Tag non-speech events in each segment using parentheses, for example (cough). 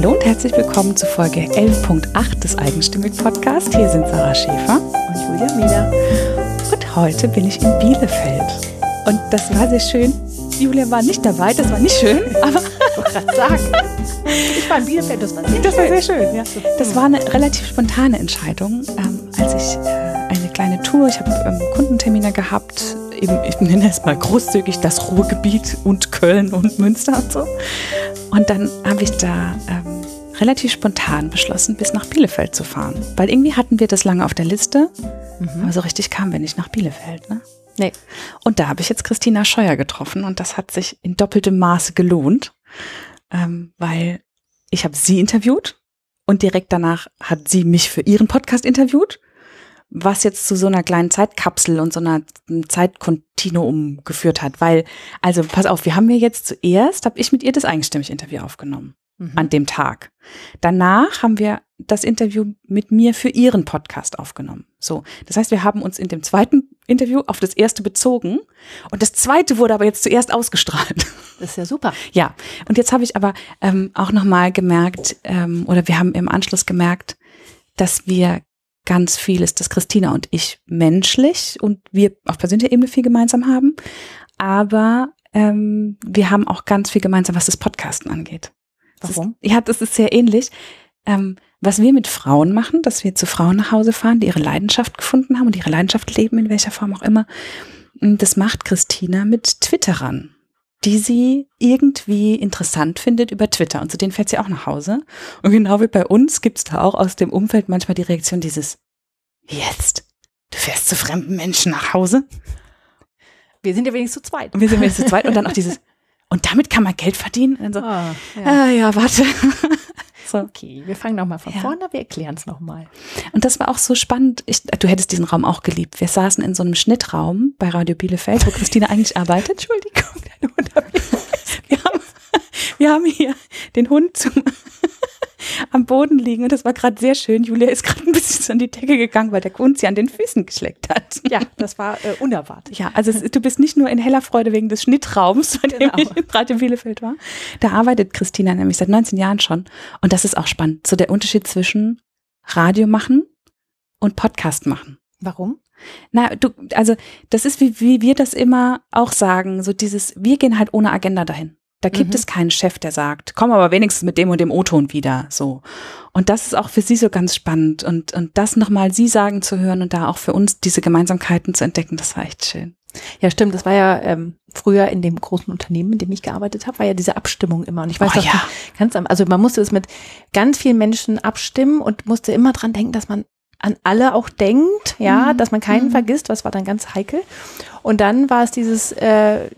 Hallo und herzlich willkommen zu Folge 11.8 des Eigenstimmig Podcast. Hier sind Sarah Schäfer und Julia Mieler. Und heute bin ich in Bielefeld. Und das war sehr schön. Julia war nicht dabei, das war nicht schön, (laughs) aber ich wollte gerade sagen. Ich war in Bielefeld, das war sehr das schön. War sehr schön ja. Das war eine relativ spontane Entscheidung, ähm, als ich äh, eine kleine Tour, ich habe ähm, Kundentermine gehabt, eben, ich nenne es mal großzügig das Ruhrgebiet und Köln und Münster und so. Und dann habe ich da ähm, relativ spontan beschlossen, bis nach Bielefeld zu fahren. Weil irgendwie hatten wir das lange auf der Liste, mhm. aber so richtig kamen wir nicht nach Bielefeld. Ne? Nee. Und da habe ich jetzt Christina Scheuer getroffen und das hat sich in doppeltem Maße gelohnt, ähm, weil ich habe sie interviewt und direkt danach hat sie mich für ihren Podcast interviewt, was jetzt zu so einer kleinen Zeitkapsel und so einer Zeitkontinuum geführt hat. Weil, also pass auf, wir haben ja jetzt zuerst, habe ich mit ihr das eigenstimmig Interview aufgenommen mhm. an dem Tag. Danach haben wir das Interview mit mir für ihren Podcast aufgenommen. So, das heißt, wir haben uns in dem zweiten Interview auf das erste bezogen und das zweite wurde aber jetzt zuerst ausgestrahlt. Das ist ja super. Ja, und jetzt habe ich aber ähm, auch nochmal gemerkt, ähm, oder wir haben im Anschluss gemerkt, dass wir ganz vieles, dass Christina und ich menschlich und wir auf persönlicher Ebene viel gemeinsam haben, aber ähm, wir haben auch ganz viel gemeinsam, was das Podcasten angeht. Warum? Ist, ja, das ist sehr ähnlich. Ähm, was wir mit Frauen machen, dass wir zu Frauen nach Hause fahren, die ihre Leidenschaft gefunden haben und ihre Leidenschaft leben, in welcher Form auch immer, das macht Christina mit Twitterern, die sie irgendwie interessant findet über Twitter. Und zu denen fährt sie auch nach Hause. Und genau wie bei uns gibt es da auch aus dem Umfeld manchmal die Reaktion dieses, jetzt, du fährst zu fremden Menschen nach Hause? Wir sind ja wenigstens zu zweit. Und wir sind wenigstens zu zweit. Und dann auch dieses, (laughs) und damit kann man Geld verdienen? Und dann so, Ah, ja. Ah, ja, warte. (laughs) so. Okay, wir fangen nochmal von Ja. vorne, wir erklären es nochmal. Und das war auch so spannend. Ich, du hättest diesen Raum auch geliebt. Wir saßen in so einem Schnittraum bei Radio Bielefeld, wo Christina eigentlich arbeitet. Entschuldigung, dein Hund wir haben, (laughs) wir haben hier den Hund zum, (laughs) am Boden liegen und das war gerade sehr schön. Julia ist gerade ein bisschen so an die Decke gegangen, weil der Hund sie an den Füßen geschleckt hat. Ja, das war äh, unerwartet. Ja, also es, du bist nicht nur in heller Freude wegen des Schnittraums, bei dem Genau. ich in Radio Bielefeld war. Da arbeitet Christina nämlich seit 19 Jahren schon. Und das ist auch spannend. So der Unterschied zwischen Radio machen und Podcast machen. Warum? Na, du, also das ist wie, wie wir das immer auch sagen, so dieses, wir gehen halt ohne Agenda dahin. Da gibt Mhm. es keinen Chef, der sagt, komm aber wenigstens mit dem und dem O-Ton wieder, so. Und das ist auch für sie so ganz spannend und, und das nochmal sie sagen zu hören und da auch für uns diese Gemeinsamkeiten zu entdecken, das war echt schön. Ja, stimmt. Das war ja ähm, früher in dem großen Unternehmen, in dem ich gearbeitet habe, war ja diese Abstimmung immer. Und ich weiß Oh noch, ja. ganz am, also man musste es mit ganz vielen Menschen abstimmen und musste immer dran denken, dass man an alle auch denkt, ja, Mhm. dass man keinen Mhm. vergisst, was war dann ganz heikel. Und dann war es dieses, äh,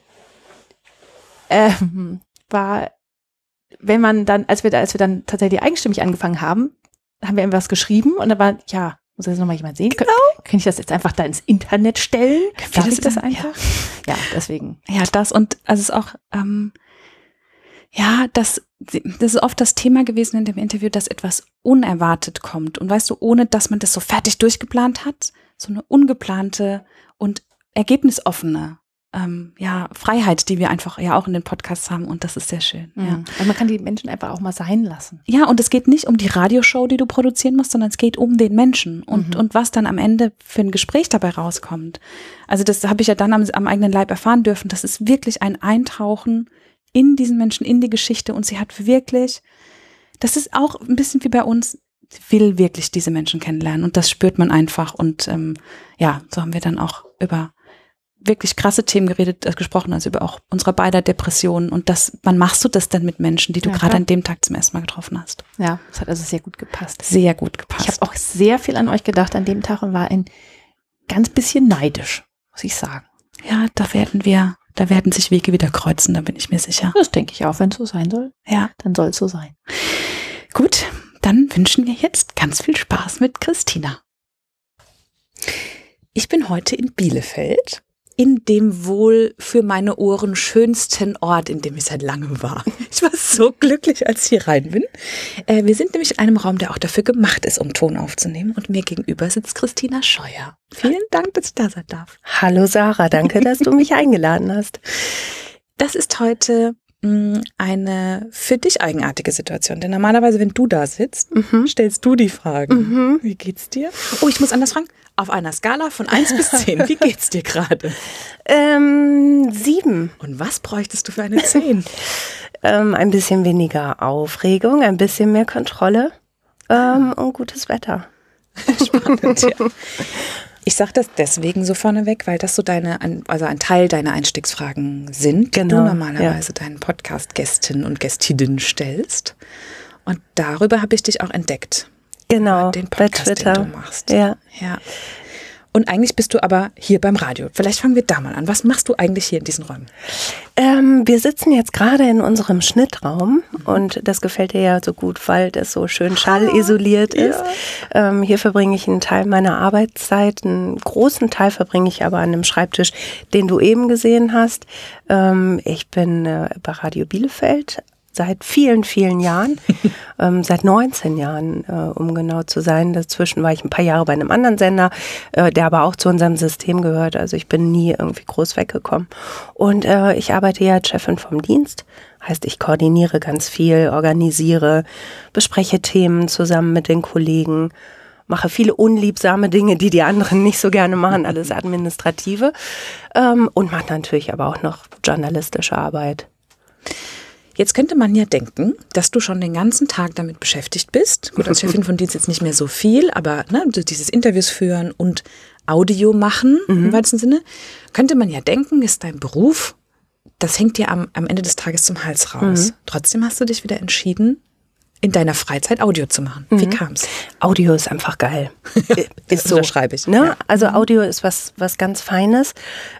ähm, war, wenn man dann, als wir, da- als wir dann tatsächlich eigenstimmig angefangen haben, haben wir irgendwas geschrieben und da war, ja, muss das nochmal jemand sehen? Genau. Kann ich das jetzt einfach da ins Internet stellen? Darf das ich das dann? einfach? Ja, deswegen. Ja, das und also es ist auch, ähm, ja, das, das ist oft das Thema gewesen in dem Interview, dass etwas unerwartet kommt. Und weißt du, ohne dass man das so fertig durchgeplant hat, so eine ungeplante und ergebnisoffene ähm, ja, Freiheit, die wir einfach ja auch in den Podcasts haben und das ist sehr schön. Ja. Ja. Also man kann die Menschen einfach auch mal sein lassen. Ja, und es geht nicht um die Radioshow, die du produzieren musst, sondern es geht um den Menschen und, Mhm. und was dann am Ende für ein Gespräch dabei rauskommt. Also das habe ich ja dann am, am eigenen Leib erfahren dürfen. Das ist wirklich ein Eintauchen in diesen Menschen, in die Geschichte und sie hat wirklich, das ist auch ein bisschen wie bei uns, sie will wirklich diese Menschen kennenlernen und das spürt man einfach und ähm, ja, so haben wir dann auch über wirklich krasse Themen geredet, äh, gesprochen, also über auch unsere beider Depressionen und das, wann machst du das denn mit Menschen, die du Ja, gerade an dem Tag zum ersten Mal getroffen hast? Ja, das hat also sehr gut gepasst. Sehr gut gepasst. Ich habe auch sehr viel an euch gedacht an dem Tag und war ein ganz bisschen neidisch, muss ich sagen. ja, da werden wir, da werden sich Wege wieder kreuzen, da bin ich mir sicher. Das denke ich auch, wenn es so sein soll, Ja, dann soll es so sein. gut, dann wünschen wir jetzt ganz viel Spaß mit Christina. Ich bin heute in Bielefeld, in dem wohl für meine Ohren schönsten Ort, in dem ich seit langem war. (laughs) Ich war so glücklich, als ich hier rein bin. Äh, wir sind nämlich in einem Raum, der auch dafür gemacht ist, um Ton aufzunehmen. Und mir gegenüber sitzt Christina Scheuer. Vielen Dank, dass ich da sein darf. Hallo Sarah, danke, dass du mich eingeladen hast. Das ist heute eine für dich eigenartige Situation. Denn normalerweise, wenn du da sitzt, Mhm. stellst du die Fragen. Wie geht's dir? Oh, ich muss anders fragen. Auf einer Skala von 1 bis 10, wie (laughs) geht's dir gerade? Ähm, sieben. Und was bräuchtest du für eine 10? (laughs) Ähm, ein bisschen weniger Aufregung, ein bisschen mehr Kontrolle ähm, und gutes Wetter. (laughs) Spannend, ja. Ich sage das deswegen so vorneweg, weil das so deine, also ein Teil deiner Einstiegsfragen sind, die Genau, du normalerweise deinen Podcast-Gästinnen und Gästinnen stellst. Und darüber habe ich dich auch entdeckt. Genau, Den bei Podcast, Twitter. den du machst. Ja. Ja. Und eigentlich bist du aber hier beim Radio. Vielleicht fangen wir da mal an. Was machst du eigentlich hier in diesen Räumen? Ähm, wir sitzen jetzt gerade in unserem Schnittraum und das gefällt dir ja so gut, weil das so schön schallisoliert ist. Ähm, hier verbringe ich einen Teil meiner Arbeitszeit, einen großen Teil verbringe ich aber an einem Schreibtisch, den du eben gesehen hast. Ähm, ich bin äh, bei Radio Bielefeld seit vielen, vielen Jahren, (laughs) ähm, seit 19 Jahren, äh, um genau zu sein. Dazwischen war ich ein paar Jahre bei einem anderen Sender, äh, der aber auch zu unserem System gehört. Also ich bin nie irgendwie groß weggekommen. Und äh, ich arbeite ja als Chefin vom Dienst. Heißt, ich koordiniere ganz viel, organisiere, bespreche Themen zusammen mit den Kollegen, mache viele unliebsame Dinge, die die anderen nicht so gerne machen, alles (laughs) Administrative. Ähm, und mache natürlich aber auch noch journalistische Arbeit. Jetzt könnte man ja denken, dass du schon den ganzen Tag damit beschäftigt bist. Gut, als Chefin von Dienst jetzt nicht mehr so viel, aber ne, so dieses Interviews führen und Audio machen im weitesten Sinne, könnte man ja denken, ist dein Beruf, das hängt dir am, am Ende des Tages zum Hals raus. Trotzdem hast du dich wieder entschieden, in deiner Freizeit Audio zu machen. Wie kam's? Audio ist einfach geil. (laughs) Das unterschreibe ich. Ne? Ja. Also Audio ist was, was ganz Feines.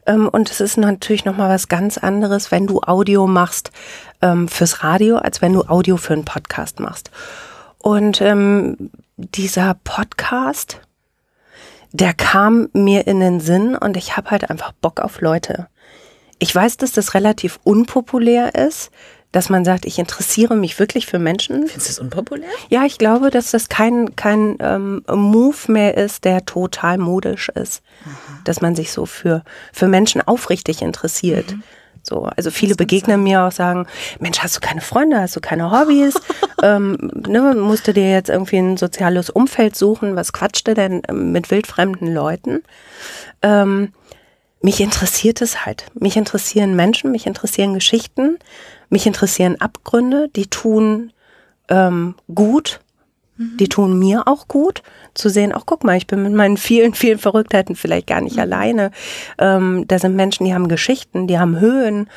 Ähm, und es ist natürlich nochmal was ganz anderes, wenn du Audio machst ähm, fürs Radio, als wenn du Audio für einen Podcast machst. Und ähm, dieser Podcast, der kam mir in den Sinn und ich habe halt einfach Bock auf Leute. Ich weiß, dass das relativ unpopulär ist, dass man sagt, ich interessiere mich wirklich für Menschen. Findest du das unpopulär? Ja, ich glaube, dass das kein, kein ähm, Move mehr ist, der total modisch ist. Dass man sich so für, für Menschen aufrichtig interessiert. So, also viele begegnen mir auch sagen, Mensch, hast du keine Freunde, hast du keine Hobbys? (laughs) ähm, ne, musst du dir jetzt irgendwie ein soziales Umfeld suchen? Was quatscht du denn ähm, mit wildfremden Leuten? Ähm, mich interessiert es halt. Mich interessieren Menschen, mich interessieren Geschichten, mich interessieren Abgründe, die tun ähm, gut, die tun mir auch gut, zu sehen, auch guck mal, ich bin mit meinen vielen, vielen Verrücktheiten vielleicht gar nicht alleine. Ähm, da sind Menschen, die haben Geschichten, die haben Höhen,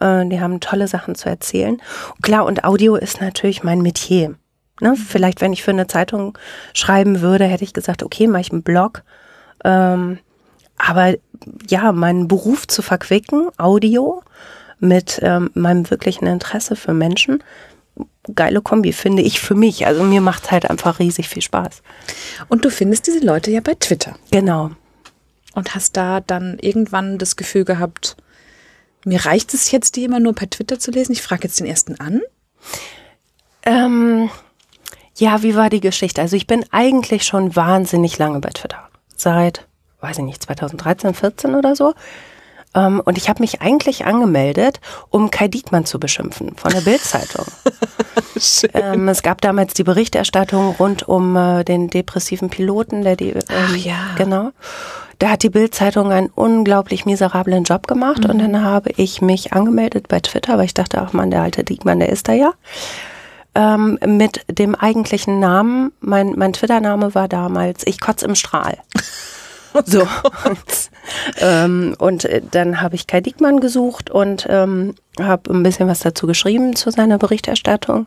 äh, die haben tolle Sachen zu erzählen. Klar, und Audio ist natürlich mein Metier. Ne? Vielleicht, wenn ich für eine Zeitung schreiben würde, hätte ich gesagt, okay, mache ich einen Blog. Ähm, aber ja, meinen Beruf zu verquicken, Audio, mit ähm, meinem wirklichen Interesse für Menschen, geile Kombi, finde ich für mich. Also mir macht halt einfach riesig viel Spaß. Und du findest diese Leute ja bei Twitter. Genau. Und hast da dann irgendwann das Gefühl gehabt, mir reicht es jetzt, die immer nur per Twitter zu lesen. Ich frage jetzt den ersten an. Ähm, ja, wie war die Geschichte? Also ich bin eigentlich schon wahnsinnig lange bei Twitter. Seit, weiß ich nicht, 2013, 14 oder so. Ähm, und ich habe mich eigentlich angemeldet, um Kai Diekmann zu beschimpfen von der Bild-Zeitung. (laughs) ähm, es gab damals die Berichterstattung rund um äh, den depressiven Piloten, der die. Ähm, Ach ja. Genau. Da hat die Bild-Zeitung einen unglaublich miserablen Job gemacht und dann habe ich mich angemeldet bei Twitter, weil ich dachte, ach man, der alte Diekmann, der ist da ja ähm, mit dem eigentlichen Namen. Mein, mein Twitter-Name war damals Ich kotz im Strahl. (laughs) (laughs) So. ähm, und äh, dann habe ich Kai Diekmann gesucht und ähm, habe ein bisschen was dazu geschrieben zu seiner Berichterstattung.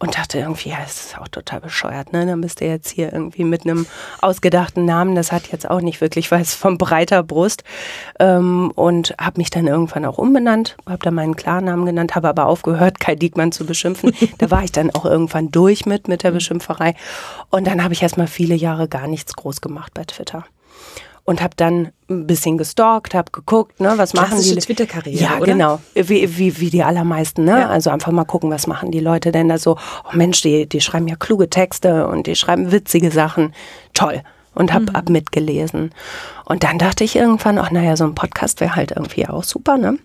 Und dachte irgendwie, ja, es ist auch total bescheuert, ne? Dann bist du jetzt hier irgendwie mit einem ausgedachten Namen, das hat jetzt auch nicht wirklich was von breiter Brust. Ähm, und habe mich dann irgendwann auch umbenannt, habe dann meinen Klarnamen genannt, habe aber aufgehört, Kai Diekmann zu beschimpfen. (laughs) da war ich dann auch irgendwann durch mit, mit der Beschimpferei. Und dann habe ich erstmal viele Jahre gar nichts groß gemacht bei Twitter und habe dann ein bisschen gestalkt, habe geguckt, ne, was machen die Twitter-Karriere, Ja, oder? genau, wie, wie, wie die allermeisten, ne? Ja. Also einfach mal gucken, was machen die Leute denn da so? Oh Mensch, die, die schreiben ja kluge Texte und die schreiben witzige Sachen. Toll. Und hab Mhm. ab mitgelesen. Und dann dachte ich irgendwann, ach naja, so ein Podcast wäre halt irgendwie auch super, ne?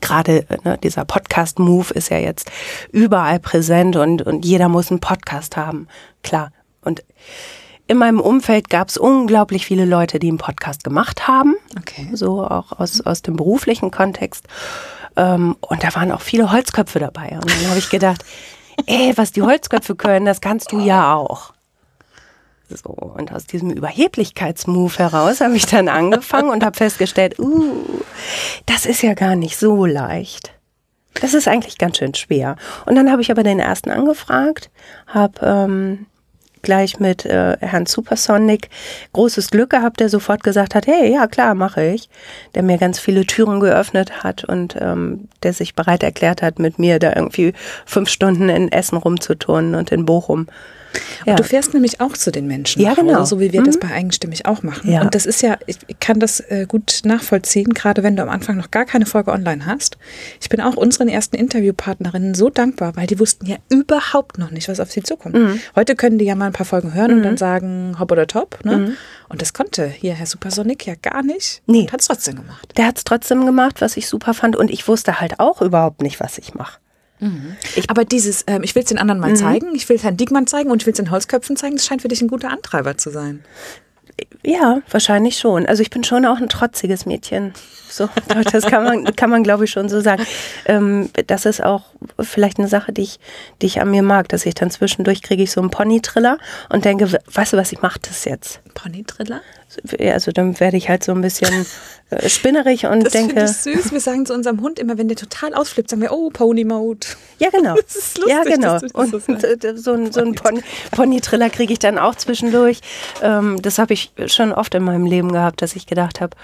gerade ne, dieser Podcast-Move ist ja jetzt überall präsent und, und jeder muss einen Podcast haben. Klar. Und in meinem Umfeld gab es unglaublich viele Leute, die einen Podcast gemacht haben. Okay. So auch aus, aus dem beruflichen Kontext. Ähm, und da waren auch viele Holzköpfe dabei. Und dann habe ich gedacht, (laughs) ey, was die Holzköpfe können, das kannst du ja auch. So, und aus diesem Überheblichkeitsmove heraus habe ich dann angefangen und habe festgestellt, uh, das ist ja gar nicht so leicht. Das ist eigentlich ganz schön schwer. Und dann habe ich aber den ersten angefragt, habe ähm, gleich mit äh, Herrn Supersonic großes Glück gehabt, der sofort gesagt hat, hey, ja klar, mache ich. Der mir ganz viele Türen geöffnet hat und ähm, der sich bereit erklärt hat, mit mir da irgendwie fünf Stunden in Essen rumzuturnen und in Bochum. Ja. du fährst nämlich auch zu den Menschen. Ja, genau. Hause, so wie wir mhm. das bei Eigenstimmig auch machen. Ja. Und das ist ja, ich kann das äh, gut nachvollziehen, gerade wenn du am Anfang noch gar keine Folge online hast. Ich bin auch unseren ersten Interviewpartnerinnen so dankbar, weil die wussten ja überhaupt noch nicht, was auf sie zukommt. Mhm. Heute können die ja mal ein paar Folgen hören mhm. und dann sagen, hopp oder top. Ne? Mhm. Und das konnte hier Herr Supersonic ja gar nicht. Nee. Hat es trotzdem gemacht. Der hat es trotzdem gemacht, was ich super fand. Und ich wusste halt auch überhaupt nicht, was ich mache. Mhm. Ich, aber dieses, ähm, ich will es den anderen mal mhm. zeigen, ich will es Herrn Diekmann zeigen und ich will es den Holzköpfen zeigen, das scheint für dich ein guter Antreiber zu sein. Ja, wahrscheinlich schon. Also ich bin schon auch ein trotziges Mädchen. So, (laughs) das kann man, kann man glaube ich schon so sagen. Ähm, das ist auch vielleicht eine Sache, die ich, die ich an mir mag, dass ich dann zwischendurch kriege ich so einen Pony-Triller und denke, weißt du was, ich mache das jetzt. Pony-Triller? Also dann werde ich halt so ein bisschen äh, spinnerig und das denke. Das ist süß. Wir sagen zu unserem Hund immer, wenn der total ausflippt, sagen wir, oh, Pony-Mode. Ja, genau. (laughs) Das ist lustig, ja, genau. und so, so ein, so ein Pony-Triller kriege ich dann auch zwischendurch. Ähm, das habe ich schon oft in meinem Leben gehabt, dass ich gedacht habe,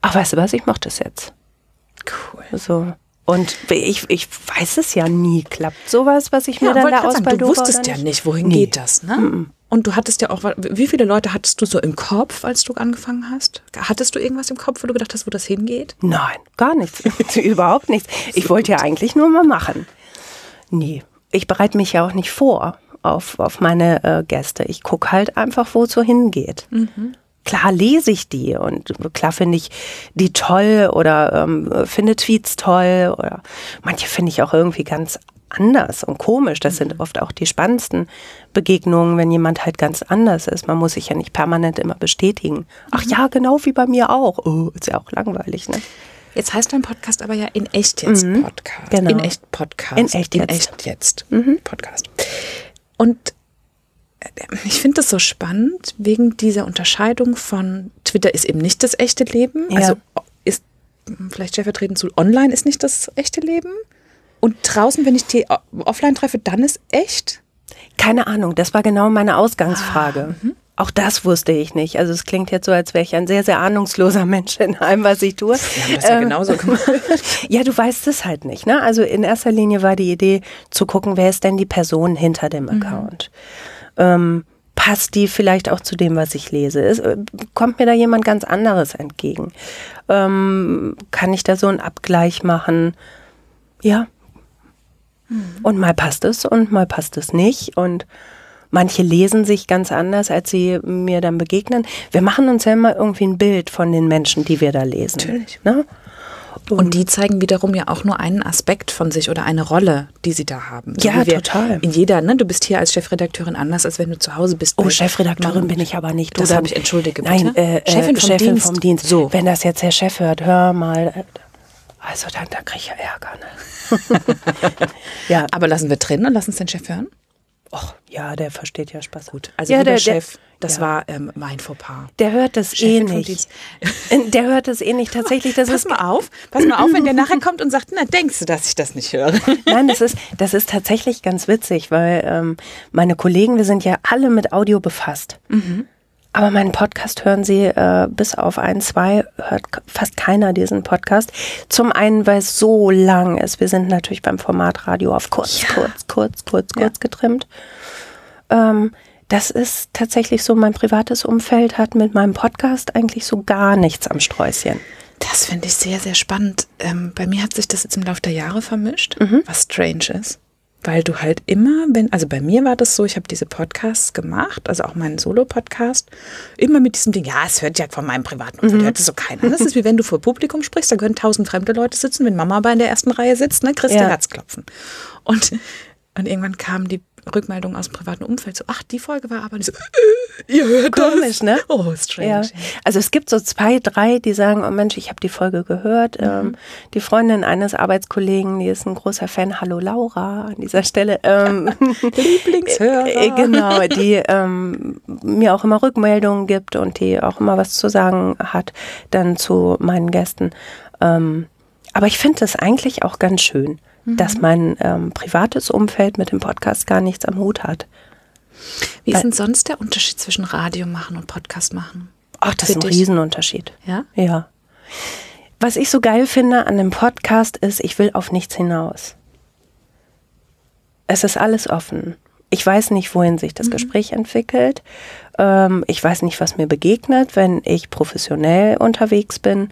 ach, weißt du was, ich mache das jetzt. Cool. So. Und ich, ich weiß es ja nie, klappt sowas, was ich ja, mir dann da ausbalde. Du wusstest ja nicht, wohin nee. geht das, ne? Mm -mm. Und du hattest ja auch, wie viele Leute hattest du so im Kopf, als du angefangen hast? Hattest du irgendwas im Kopf, wo du gedacht hast, wo das hingeht? Nein, gar nichts. (laughs) Überhaupt nichts. Ich wollte ja eigentlich nur mal machen. Nee, ich bereite mich ja auch nicht vor auf, auf meine äh, Gäste. Ich gucke halt einfach, wo es so hingeht. Mhm. Klar lese ich die und klar finde ich die toll oder ähm, finde Tweets toll oder manche finde ich auch irgendwie ganz anders und komisch. Das sind mhm. oft auch die spannendsten Begegnungen, wenn jemand halt ganz anders ist. Man muss sich ja nicht permanent immer bestätigen. Ach mhm. ja, genau wie bei mir auch. Oh, ist ja auch langweilig, ne? Jetzt heißt dein Podcast aber ja in echt jetzt mhm. Podcast. Genau. In echt Podcast. In echt in jetzt. Echt jetzt mhm. Podcast. Und äh, ich finde das so spannend wegen dieser Unterscheidung von Twitter ist eben nicht das echte Leben. Ja. Also ist vielleicht stellvertretend zu online ist nicht das echte Leben. Und draußen, wenn ich die offline treffe, dann ist echt? Keine Ahnung, das war genau meine Ausgangsfrage. Ah, mhm. Auch das wusste ich nicht. Also es klingt jetzt so, als wäre ich ein sehr, sehr ahnungsloser (laughs) Mensch in allem, was ich tue. Wir haben das ja ähm, genauso (laughs) gemacht. ja, du weißt es halt nicht. Ne? Also in erster Linie war die Idee zu gucken, wer ist denn die Person hinter dem mhm. Account. Mhm. Ähm, passt die vielleicht auch zu dem, was ich lese? Ist, äh, kommt mir da jemand ganz anderes entgegen? Ähm, kann ich da so einen Abgleich machen? Ja, und mal passt es und mal passt es nicht. Und manche lesen sich ganz anders, als sie mir dann begegnen. Wir machen uns ja immer irgendwie ein Bild von den Menschen, die wir da lesen. Natürlich. Ne? Und, und, die zeigen wiederum ja auch nur einen Aspekt von sich oder eine Rolle, die sie da haben. So ja, total. In jeder, ne? Du bist hier als Chefredakteurin anders, als wenn du zu Hause bist. Oh, Chefredakteurin bin ich aber nicht. Du das habe ich, entschuldige bitte. Nein, äh, äh, Chefin, vom, Chefin Dienst. vom Dienst. So. Wenn das jetzt der Chef hört, hör mal. Also dann, da kriege ich ja Ärger. Ne? (laughs) ja. Aber lassen wir drin und lassen es den Chef hören? Och, ja, der versteht ja Spaß. Gut, also ja, der, Chef, das ja. war ähm, mein Fauxpas. Der hört das eh nicht. Der hört das eh nicht. Tatsächlich, das (laughs) pass ist mal auf, pass mal auf, wenn der nachher kommt und sagt, na, denkst du, dass ich das nicht höre? (laughs) Nein, das ist, das ist tatsächlich ganz witzig, weil ähm, meine Kollegen, wir sind ja alle mit Audio befasst. Mhm. Aber meinen Podcast hören Sie äh, bis auf ein, zwei, hört fast keiner diesen Podcast. Zum einen, weil es so lang ist. Wir sind natürlich beim Format Radio auf kurz, ja. kurz, kurz, kurz, ja. kurz getrimmt. Ähm, das ist tatsächlich so, mein privates Umfeld hat mit meinem Podcast eigentlich so gar nichts am Sträußchen. Das finde ich sehr, sehr spannend. Ähm, bei mir hat sich das jetzt im Laufe der Jahre vermischt, mhm. was strange ist weil du halt immer, wenn, also bei mir war das so, ich habe diese Podcasts gemacht, also auch meinen Solo-Podcast, immer mit diesem Ding, ja, es hört ja von meinem privaten Umfeld, hört es so keiner. Das ist wie wenn du vor Publikum sprichst, da können tausend fremde Leute sitzen, wenn Mama aber in der ersten Reihe sitzt, ne, kriegst du Ja. Herzklopfen. Und, und irgendwann kam die Rückmeldung aus dem privaten Umfeld so, ach, die Folge war aber nicht so, ihr hört Komisch, das. ne? Oh, strange. Ja. Also es gibt so zwei, drei, die sagen, oh Mensch, ich habe die Folge gehört. Ähm, die Freundin eines Arbeitskollegen, die ist ein großer Fan. Hallo Laura an dieser Stelle. Ähm, (laughs) Lieblingshörer. (laughs) Äh, genau, die ähm, mir auch immer Rückmeldungen gibt und die auch immer was zu sagen hat dann zu meinen Gästen. Ähm, aber ich finde es eigentlich auch ganz schön, dass mein ähm, privates Umfeld mit dem Podcast gar nichts am Hut hat. Wie ist denn sonst der Unterschied zwischen Radio machen und Podcast machen? Ach, das ist ein dich? Riesenunterschied. Ja? Ja. Was ich so geil finde an dem Podcast ist, ich will auf nichts hinaus. Es ist alles offen. Ich weiß nicht, wohin sich das Gespräch entwickelt. Ähm, ich weiß nicht, was mir begegnet, wenn ich professionell unterwegs bin.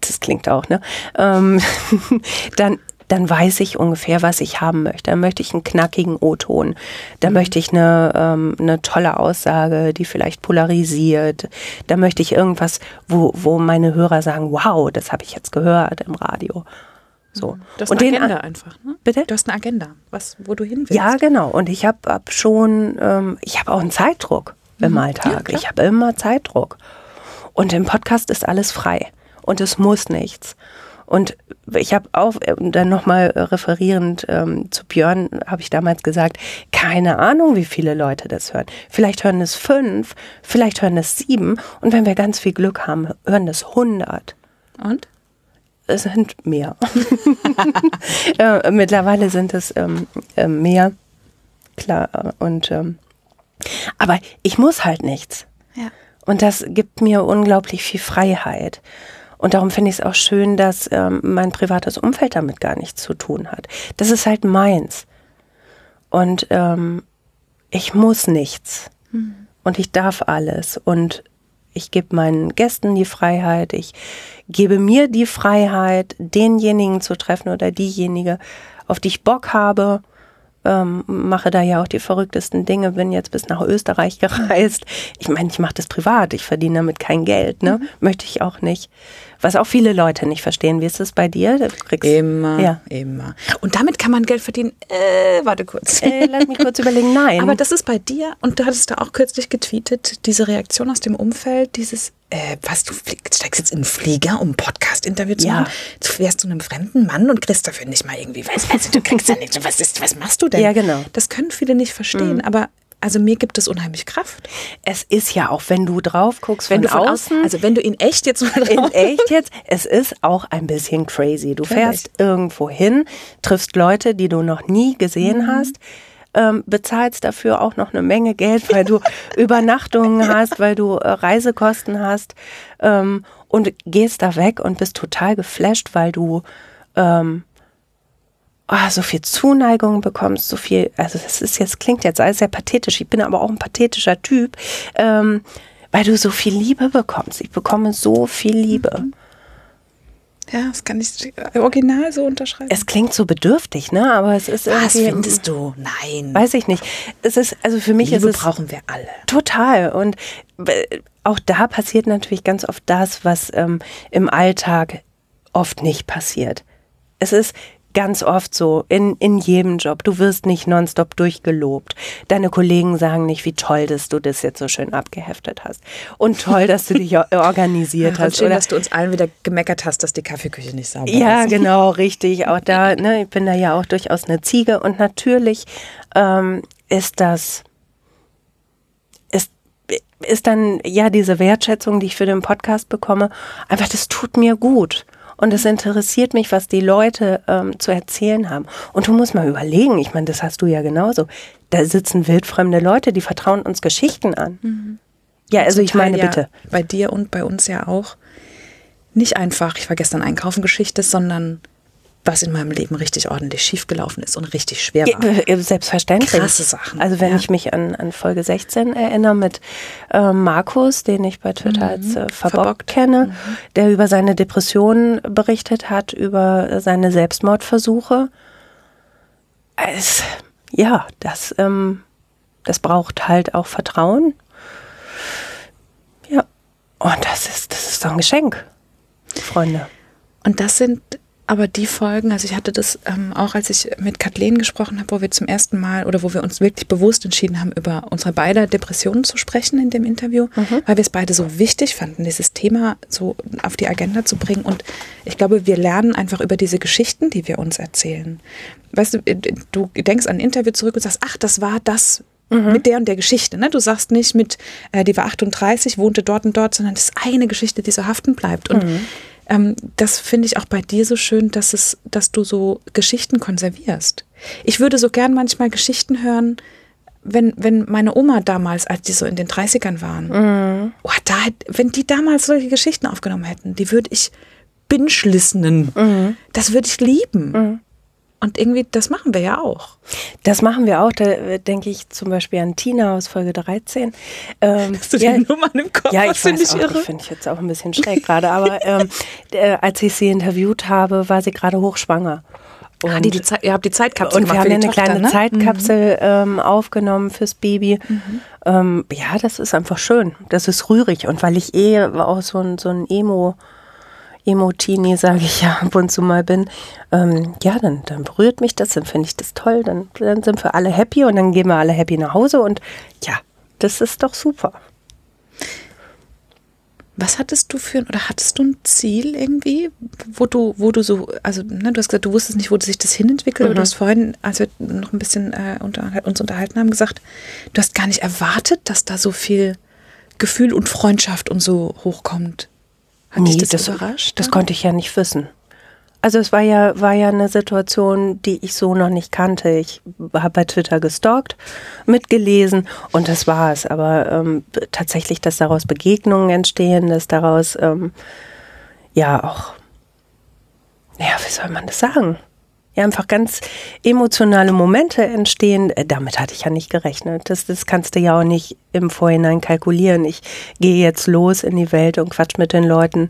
Das klingt auch, ne? Ähm, (laughs) dann, dann weiß ich ungefähr, was ich haben möchte. Dann möchte ich einen knackigen O-Ton. Da möchte ich eine, ähm, eine tolle Aussage, die vielleicht polarisiert. Da möchte ich irgendwas, wo, wo meine Hörer sagen, wow, das habe ich jetzt gehört im Radio. So. Du hast Und eine den Agenda einfach, ne? Bitte? Du hast eine Agenda, was, wo du hin willst. Ja, genau. Und ich habe hab schon, ähm, ich habe auch einen Zeitdruck im Alltag. Mhm. Ja, ich habe immer Zeitdruck. Und im Podcast ist alles frei. Und es muss nichts. Und ich habe auch äh, dann nochmal referierend ähm, zu Björn, habe ich damals gesagt, keine Ahnung, wie viele Leute das hören. Vielleicht hören es fünf, vielleicht hören es sieben. Und wenn wir ganz viel Glück haben, hören es hundert. Und? Es sind mehr. (laughs) äh, mittlerweile sind es ähm, äh, mehr. Klar. Und ähm, aber ich muss halt nichts. Ja. Und das gibt mir unglaublich viel Freiheit. Und darum finde ich es auch schön, dass ähm, mein privates Umfeld damit gar nichts zu tun hat. Das ist halt meins. Und ähm, ich muss nichts. Und ich darf alles. Und ich gebe meinen Gästen die Freiheit. Ich gebe mir die Freiheit, denjenigen zu treffen oder diejenige, auf die ich Bock habe. Ähm, mache da ja auch die verrücktesten Dinge, bin jetzt bis nach Österreich gereist. Ich meine, ich mache das privat, ich verdiene damit kein Geld, ne? Möchte ich auch nicht. Was auch viele Leute nicht verstehen. Wie ist es bei dir? Du kriegst, Immer, Ja. immer. Und damit kann man Geld verdienen. Äh, warte kurz. Äh, lass mich kurz überlegen. (laughs) Nein. Aber das ist bei dir, und du hattest da auch kürzlich getweetet, diese Reaktion aus dem Umfeld, dieses, äh, was, du steigst jetzt in einen Flieger, um ein Podcast-Interview zu Ja. machen? Du fährst zu einem fremden Mann und kriegst dafür nicht mal irgendwie, was, also du kriegst ja nichts, was ist, was machst du denn? Ja, genau. Das können viele nicht verstehen, aber also mir gibt es unheimlich Kraft. es ist ja auch, wenn du drauf guckst, Wenn von du von außen, also wenn du in echt jetzt mal in drauf echt jetzt, es ist auch ein bisschen crazy. Du Vielleicht. fährst irgendwo hin, triffst Leute, die du noch nie gesehen Mhm. hast, ähm, bezahlst dafür auch noch eine Menge Geld, weil du (laughs) Übernachtungen hast, weil du äh, Reisekosten hast ähm, und gehst da weg und bist total geflasht, weil du ähm, ah, so viel Zuneigung bekommst, so viel, also das ist jetzt, klingt jetzt alles sehr pathetisch, ich bin aber auch ein pathetischer Typ, ähm, weil du so viel Liebe bekommst. Ich bekomme so viel Liebe. Ja, das kann ich original so unterschreiben. Es klingt so bedürftig, ne? Aber es ist was findest du? Nein. weiß ich nicht. Es ist, also für mich Liebe ist es brauchen wir alle. Total. Und äh, auch da passiert natürlich ganz oft das, was ähm, im Alltag oft nicht passiert. Es ist ganz oft so, in, in jedem Job, du wirst nicht nonstop durchgelobt. Deine Kollegen sagen nicht, wie toll, dass du das jetzt so schön abgeheftet hast. Und toll, dass du dich organisiert (laughs) Und hast. schön, Oder, dass du uns allen wieder gemeckert hast, dass die Kaffeeküche nicht sauber ja, ist. (laughs) genau, richtig. Auch da, ne, ich bin da ja auch durchaus eine Ziege und natürlich ähm, ist das ist ist dann ja diese Wertschätzung, die ich für den Podcast bekomme, einfach das tut mir gut. Und es interessiert mich, was die Leute ähm, zu erzählen haben. Und du musst mal überlegen, ich meine, das hast du ja genauso. Da sitzen wildfremde Leute, die vertrauen uns Geschichten an. Ja, also Zum ich meine, ja bitte. Bei dir und bei uns ja auch. Nicht einfach, ich war gestern einkaufen Geschichte, sondern was in meinem Leben richtig ordentlich schiefgelaufen ist und richtig schwer war. Äh, Selbstverständlich. Krasse Sachen, Also wenn ja. ich mich an, an Folge 16 erinnere mit äh, Markus, den ich bei Twitter als äh, verbockt, Mhm. Verbockt. kenne, der über seine Depressionen berichtet hat, über äh, seine Selbstmordversuche. es, ja, das, ähm, das braucht halt auch Vertrauen. Ja, und das ist, das ist doch ein Geschenk, Freunde. Und das sind aber die Folgen, also ich hatte das ähm, auch, als ich mit Kathleen gesprochen habe, wo wir zum ersten Mal oder wo wir uns wirklich bewusst entschieden haben, über unsere beide Depressionen zu sprechen in dem Interview, mhm. weil wir es beide so wichtig fanden, dieses Thema so auf die Agenda zu bringen. Und ich glaube, wir lernen einfach über diese Geschichten, die wir uns erzählen. Weißt du, äh, du denkst an ein Interview zurück und sagst, ach, das war das, Mhm. mit der und der Geschichte. Ne? Du sagst nicht mit, äh, die war 38, wohnte dort und dort, sondern das ist eine Geschichte, die so haften bleibt. Und mhm ähm, das finde ich auch bei dir so schön, dass es, dass du so Geschichten konservierst. Ich würde so gern manchmal Geschichten hören, wenn, wenn meine Oma damals, als die so in den 30ern waren, mhm. oh, da, wenn die damals solche Geschichten aufgenommen hätten, die würde ich binge-listenen. Mhm. Das würde ich lieben. Mhm. Und irgendwie, das machen wir ja auch. Das machen wir auch. Da äh, denke ich zum Beispiel an Tina aus Folge 13. Ähm, Hast du ja, die Nummern im Kopf? Ja, ich finde ich auch, irre. finde ich jetzt auch ein bisschen schräg gerade. Aber (laughs) ähm, äh, als ich sie interviewt habe, war sie gerade hochschwanger. Und, ah, die, die ihr habt die Zeitkapsel Und wir haben eine Tochter, kleine ne? Zeitkapsel mhm. ähm, aufgenommen fürs Baby. Mhm. Ähm, ja, das ist einfach schön. Das ist rührig. Und weil ich eh auch so ein, so ein Emo- Emotini, sage ich ja ab und zu mal bin, ähm, ja, dann, dann berührt mich das, dann finde ich das toll, dann, dann sind wir alle happy und dann gehen wir alle happy nach Hause und ja, das ist doch super. Was hattest du für oder hattest du ein Ziel irgendwie, wo du, wo du so, also ne, du hast gesagt, du wusstest nicht, wo sich das hinentwickelt, mhm. aber du hast vorhin, als wir noch ein bisschen äh, unter, uns unterhalten haben, gesagt, du hast gar nicht erwartet, dass da so viel Gefühl und Freundschaft und so hochkommt. Hat nee, dich das, das überrascht? Das konnte ich ja nicht wissen. Also es war ja, war ja eine Situation, die ich so noch nicht kannte. Ich habe bei Twitter gestalkt, mitgelesen und das war es. Aber ähm, tatsächlich, dass daraus Begegnungen entstehen, dass daraus ähm, ja auch, ja, wie soll man das sagen? Ja einfach ganz emotionale Momente entstehen. Äh, damit hatte ich ja nicht gerechnet. Das, das kannst du ja auch nicht im Vorhinein kalkulieren. Ich gehe jetzt los in die Welt und quatsch mit den Leuten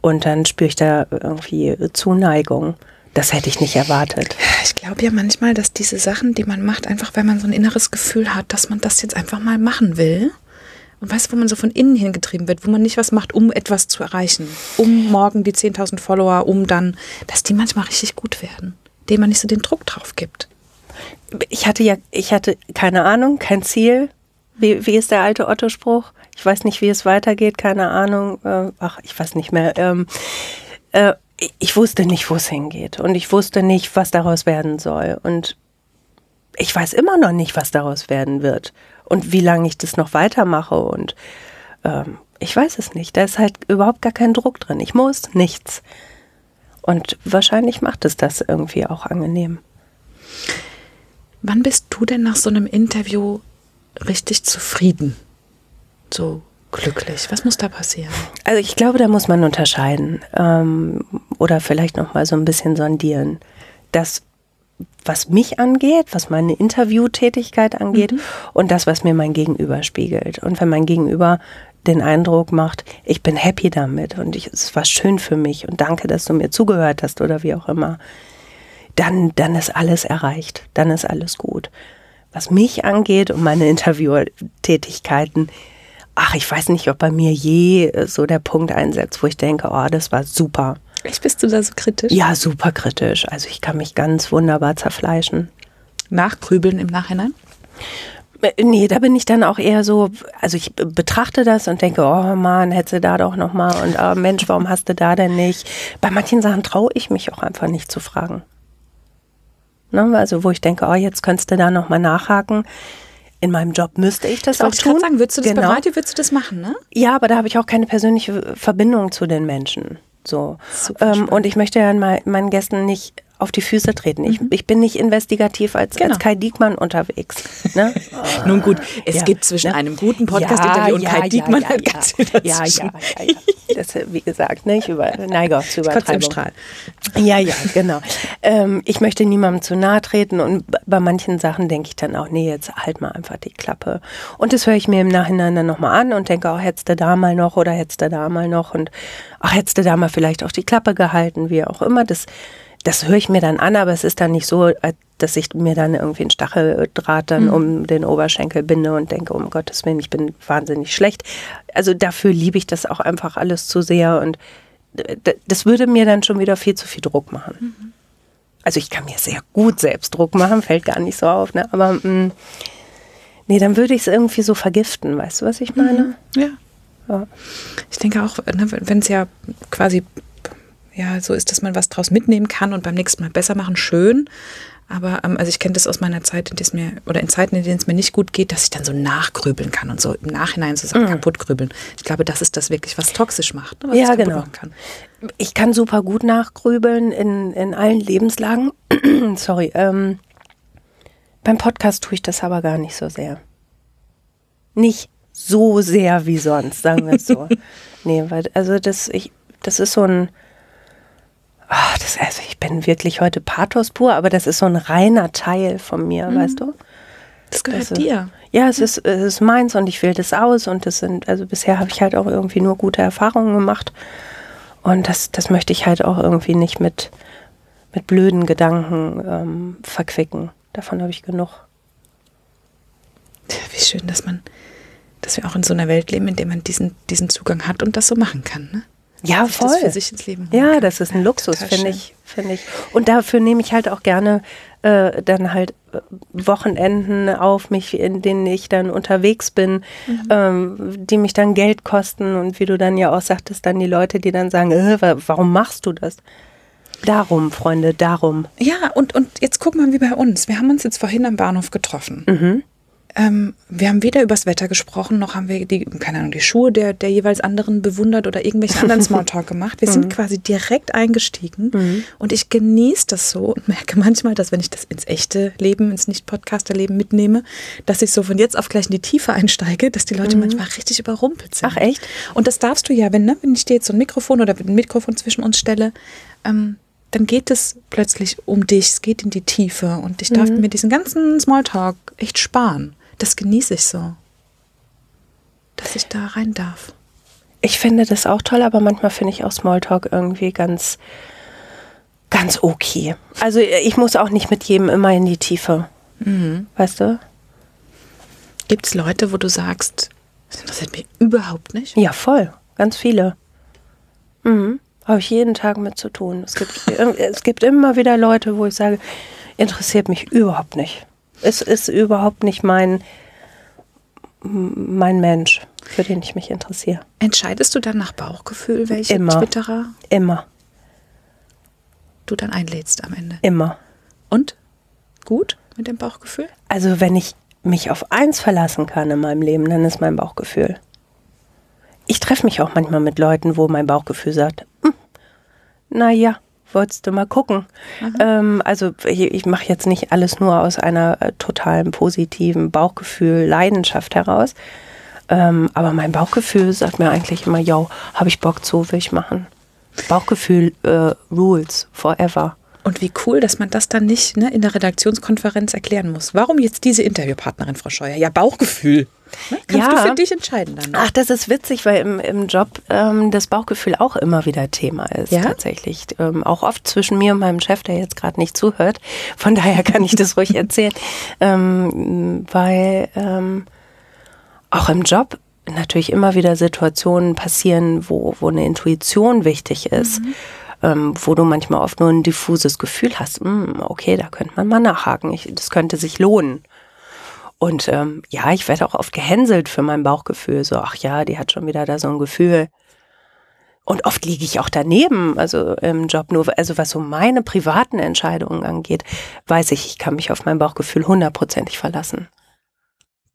und dann spüre ich da irgendwie Zuneigung. Das hätte ich nicht erwartet. Ich glaube ja manchmal, dass diese Sachen, die man macht, einfach weil man so ein inneres Gefühl hat, dass man das jetzt einfach mal machen will. Und weißt du, wo man so von innen hingetrieben wird, wo man nicht was macht, um etwas zu erreichen, um morgen die 10.000 Follower, um dann, dass die manchmal richtig gut werden dem man nicht so den Druck drauf gibt. Ich hatte ja, ich hatte keine Ahnung, kein Ziel. Wie, wie ist der alte Otto-Spruch? Ich weiß nicht, wie es weitergeht, keine Ahnung. Äh, ach, ich weiß nicht mehr. Ähm, äh, ich wusste nicht, wo es hingeht. Und ich wusste nicht, was daraus werden soll. Und ich weiß immer noch nicht, was daraus werden wird. Und wie lange ich das noch weitermache. Und ähm, ich weiß es nicht. Da ist halt überhaupt gar kein Druck drin. Ich muss nichts. Und wahrscheinlich macht es das irgendwie auch angenehm. Wann bist du denn nach so einem Interview richtig zufrieden? So glücklich? Was muss da passieren? Also ich glaube, da muss man unterscheiden ähm, oder vielleicht noch mal so ein bisschen sondieren. Das, was mich angeht, was meine Interviewtätigkeit angeht mhm. und das, was mir mein Gegenüber spiegelt. Und wenn mein Gegenüber den Eindruck macht, ich bin happy damit und ich, es war schön für mich und danke, dass du mir zugehört hast oder wie auch immer, dann, dann ist alles erreicht, dann ist alles gut. Was mich angeht und meine Interviewtätigkeiten, ach, ich weiß nicht, ob bei mir je so der Punkt einsetzt, wo ich denke, oh, das war super. Echt, bist du da so kritisch? Ja, super kritisch. Also ich kann mich ganz wunderbar zerfleischen. Nachgrübeln im Nachhinein? Nee, da bin ich dann auch eher so, also ich betrachte das und denke, oh Mann, hätte da doch noch mal und oh Mensch, warum hast du da denn nicht? Bei manchen Sachen traue ich mich auch einfach nicht zu fragen. Ne? Also wo ich denke, oh, jetzt könntest du da noch mal nachhaken. In meinem Job müsste ich das, das auch tun. Ich sagen, würdest du das genau. bei Radio, würdest du das machen, ne? Ja, aber da habe ich auch keine persönliche Verbindung zu den Menschen. So. Ähm, und ich möchte ja meinen Gästen nicht auf die Füße treten. Ich, mhm. ich bin nicht investigativ als, genau. als Kai Diekmann unterwegs. Ne? (laughs) Nun gut, es ja. gibt zwischen ja. einem guten Podcast-Interview ja, und Kai Diekmann ja, halt ganz viel ja, ja, ja, (laughs) Das, wie gesagt, ne, ich über, neige auch zu Übertreibung. Strahl. Ja, ja, genau. Ähm, ich möchte niemandem zu nahe treten und bei manchen Sachen denke ich dann auch, nee, jetzt halt mal einfach die Klappe. Und das höre ich mir im Nachhinein dann nochmal an und denke, auch oh, hättest du da mal noch oder hättest du da mal noch und ach, hättest du da mal vielleicht auch die Klappe gehalten, wie auch immer. Das das höre ich mir dann an, aber es ist dann nicht so, dass ich mir dann irgendwie einen Stacheldraht dann mhm. um den Oberschenkel binde und denke, um Gottes Willen, ich bin wahnsinnig schlecht. Also dafür liebe ich das auch einfach alles zu sehr und das würde mir dann schon wieder viel zu viel Druck machen. Mhm. Also ich kann mir sehr gut selbst Druck machen, (laughs) fällt gar nicht so auf, ne? aber mh, mm, nee, dann würde ich es irgendwie so vergiften, weißt du, was ich meine? Mhm. Ja. ja. Ich denke auch, ne, wenn es ja quasi ja so ist, dass man was draus mitnehmen kann und beim nächsten Mal besser machen, schön. Aber ähm, also ich kenne das aus meiner Zeit, in der es mir, oder in Zeiten, in denen es mir nicht gut geht, dass ich dann so nachgrübeln kann und so im Nachhinein so Sachen mhm. kaputt grübeln. Ich glaube, das ist das wirklich, was toxisch macht, ne, was ja, genau. Kann. Ich kann super gut nachgrübeln in, in allen Lebenslagen. (clears throat) Sorry. Ähm, beim Podcast tue ich das aber gar nicht so sehr. Nicht so sehr wie sonst, sagen wir es so. (laughs) nee, weil, also das, ich, das ist so ein, Ach, das, also ich bin wirklich heute Pathos pur, aber das ist so ein reiner Teil von mir, mhm. weißt du? Das gehört das, dir. Ja, es ist, es ist meins und ich wähle das aus und das sind, also bisher habe ich halt auch irgendwie nur gute Erfahrungen gemacht. Und das, das möchte ich halt auch irgendwie nicht mit, mit blöden Gedanken ähm, verquicken. Davon habe ich genug. Wie schön, dass man, dass wir auch in so einer Welt leben, in der man diesen, diesen Zugang hat und das so machen kann, ne? Ja, voll. Das für sich ins Leben ja, kann. das ist ein Luxus, finde ich, finde ich. Und dafür nehme ich halt auch gerne äh, dann halt äh, Wochenenden auf mich, in denen ich dann unterwegs bin, mhm. ähm, die mich dann Geld kosten und wie du dann ja auch sagtest, dann die Leute, die dann sagen, äh, warum machst du das? Darum, Freunde, darum. Ja, und, und jetzt guck mal wie bei uns. Wir haben uns jetzt vorhin am Bahnhof getroffen. Mhm. Ähm, wir haben weder übers Wetter gesprochen, noch haben wir die, keine Ahnung, die Schuhe der, der jeweils anderen bewundert oder irgendwelchen anderen (laughs) Smalltalk gemacht. Wir sind mhm. quasi direkt eingestiegen mhm. und ich genieße das so und merke manchmal, dass wenn ich das ins echte Leben, ins Nicht-Podcaster-Leben mitnehme, dass ich so von jetzt auf gleich in die Tiefe einsteige, dass die Leute mhm. manchmal richtig überrumpelt sind. Ach echt? Und das darfst du ja, wenn, ne, wenn ich dir jetzt so ein Mikrofon oder ein Mikrofon zwischen uns stelle, ähm, dann geht es plötzlich um dich, es geht in die Tiefe und ich darf mhm. mir diesen ganzen Smalltalk echt sparen das genieße ich so, dass ich da rein darf. Ich finde das auch toll, aber manchmal finde ich auch Smalltalk irgendwie ganz, ganz okay. Also ich muss auch nicht mit jedem immer in die Tiefe. Mhm. Weißt du? Gibt es Leute, wo du sagst, das interessiert mich überhaupt nicht? Ja, voll. Ganz viele. Mhm. Habe ich jeden Tag mit zu tun. Es gibt, (laughs) es gibt immer wieder Leute, wo ich sage, interessiert mich überhaupt nicht. Es ist überhaupt nicht mein, mein Mensch, für den ich mich interessiere. Entscheidest du dann nach Bauchgefühl, welche Immer. Twitterer Immer. du dann einlädst am Ende? Immer. Und? Gut mit dem Bauchgefühl? Also wenn ich mich auf eins verlassen kann in meinem Leben, dann ist mein Bauchgefühl. Ich treffe mich auch manchmal mit Leuten, wo mein Bauchgefühl sagt, hm, naja, wolltest du mal gucken. Ähm, also ich, ich mache jetzt nicht alles nur aus einer äh, totalen positiven Bauchgefühl, Leidenschaft heraus. Ähm, aber mein Bauchgefühl sagt mir eigentlich immer, yo, habe ich Bock zu, will ich machen. Bauchgefühl äh, rules forever. Und wie cool, dass man das dann nicht ne, in der Redaktionskonferenz erklären muss. Warum jetzt diese Interviewpartnerin, Frau Scheuer? Ja, Bauchgefühl. Ne? Kannst ja. du für dich entscheiden dann. Ach, das ist witzig, weil im, im Job ähm, das Bauchgefühl auch immer wieder Thema ist, ja? tatsächlich. Ähm, auch oft zwischen mir und meinem Chef, der jetzt gerade nicht zuhört. Von daher kann ich das ruhig erzählen. (laughs) Ähm, weil ähm, auch im Job natürlich immer wieder Situationen passieren, wo, wo eine Intuition wichtig ist. Mhm ähm, wo du manchmal oft nur ein diffuses Gefühl hast, hm, okay, da könnte man mal nachhaken, ich, das könnte sich lohnen. Und ähm, ja, ich werde auch oft gehänselt für mein Bauchgefühl, so, ach ja, die hat schon wieder da so ein Gefühl. Und oft liege ich auch daneben, also im Job nur, also was so meine privaten Entscheidungen angeht, weiß ich, ich kann mich auf mein Bauchgefühl hundertprozentig verlassen.